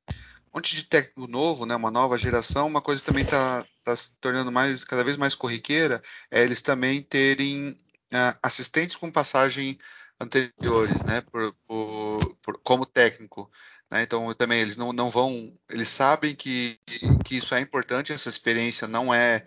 monte de técnico novo, né, uma nova geração, uma coisa também está tá se tornando mais, cada vez mais corriqueira, é eles também terem uh, assistentes com passagem anteriores, né, por, por, por como técnico. Né, então também eles não, não vão, eles sabem que, que isso é importante, essa experiência não é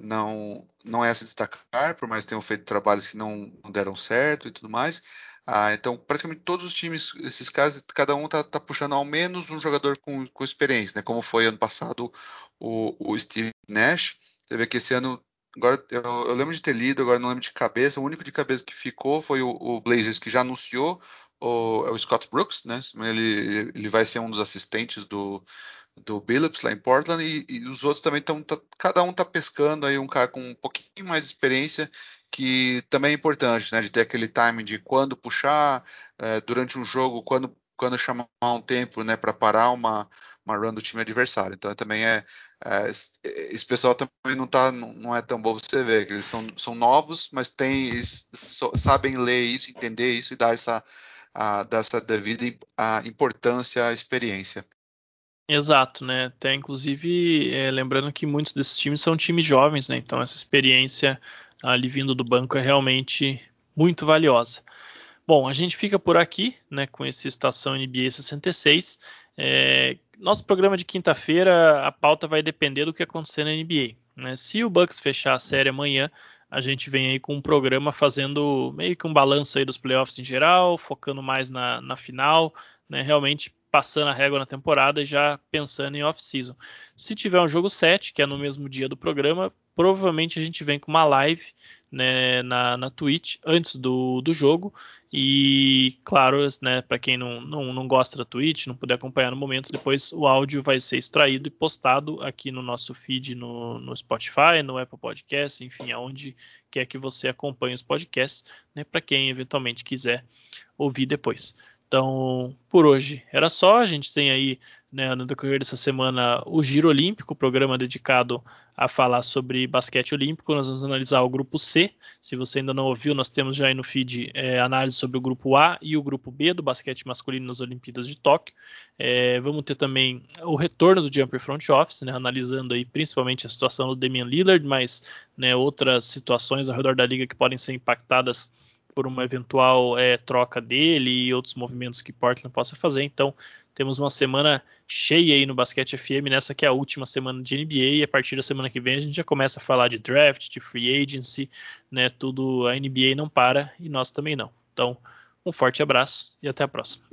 não não é se destacar, por mais que tenham feito trabalhos que não, não deram certo e tudo mais, ah, então, praticamente todos os times, esses casos, cada um tá, tá puxando ao menos um jogador com, com experiência, né? Como foi ano passado o, o Steve Nash. Você vê que esse ano, agora eu, eu, lembro de ter lido, agora não lembro de cabeça. O único de cabeça que ficou foi o, o Blazers, que já anunciou o, é o Scott Brooks, né? Ele, ele vai ser um dos assistentes do, do Billups lá em Portland e, e os outros também estão, tá, cada um tá pescando aí um cara com um pouquinho mais de experiência que também é importante, né, de ter aquele timing de quando puxar é, durante um jogo, quando, quando chamar um tempo, né, para parar uma, uma run do time adversário. Então também é, é esse pessoal também não tá, não é tão bom você ver, que eles são, são novos, mas tem, sabem ler isso, entender isso e dar essa, a, dar essa devida a importância à experiência. Exato, né? Até inclusive é, lembrando que muitos desses times são times jovens, né? Então essa experiência ali vindo do banco é realmente muito valiosa. Bom, a gente fica por aqui, né, com esse Estação NBA 66. É, nosso programa de quinta-feira, a pauta vai depender do que acontecer na NBA. Né? Se o Bucks fechar a série amanhã, a gente vem aí com um programa fazendo meio que um balanço aí dos playoffs em geral, focando mais na, na final, né, realmente passando a régua na temporada e já pensando em off-season. Se tiver um jogo 7, que é no mesmo dia do programa, provavelmente a gente vem com uma live né, na, na Twitch antes do, do jogo. E, claro, né, para quem não, não, não gosta da Twitch, não puder acompanhar no momento, depois o áudio vai ser extraído e postado aqui no nosso feed no, no Spotify, no Apple Podcast, enfim, aonde quer que você acompanhe os podcasts, né, para quem eventualmente quiser ouvir depois. Então, por hoje era só. A gente tem aí, né, no decorrer dessa semana, o Giro Olímpico, programa dedicado a falar sobre basquete olímpico. Nós vamos analisar o grupo C. Se você ainda não ouviu, nós temos já aí no feed é, análise sobre o grupo A e o grupo B do basquete masculino nas Olimpíadas de Tóquio. É, vamos ter também o retorno do Jumper Front Office, né, analisando aí principalmente a situação do Damian Lillard, mas né, outras situações ao redor da liga que podem ser impactadas por uma eventual é, troca dele e outros movimentos que Portland possa fazer. Então, temos uma semana cheia aí no Basquete FM, nessa que é a última semana de NBA, e a partir da semana que vem a gente já começa a falar de draft, de free agency, né? Tudo a NBA não para e nós também não. Então, um forte abraço e até a próxima.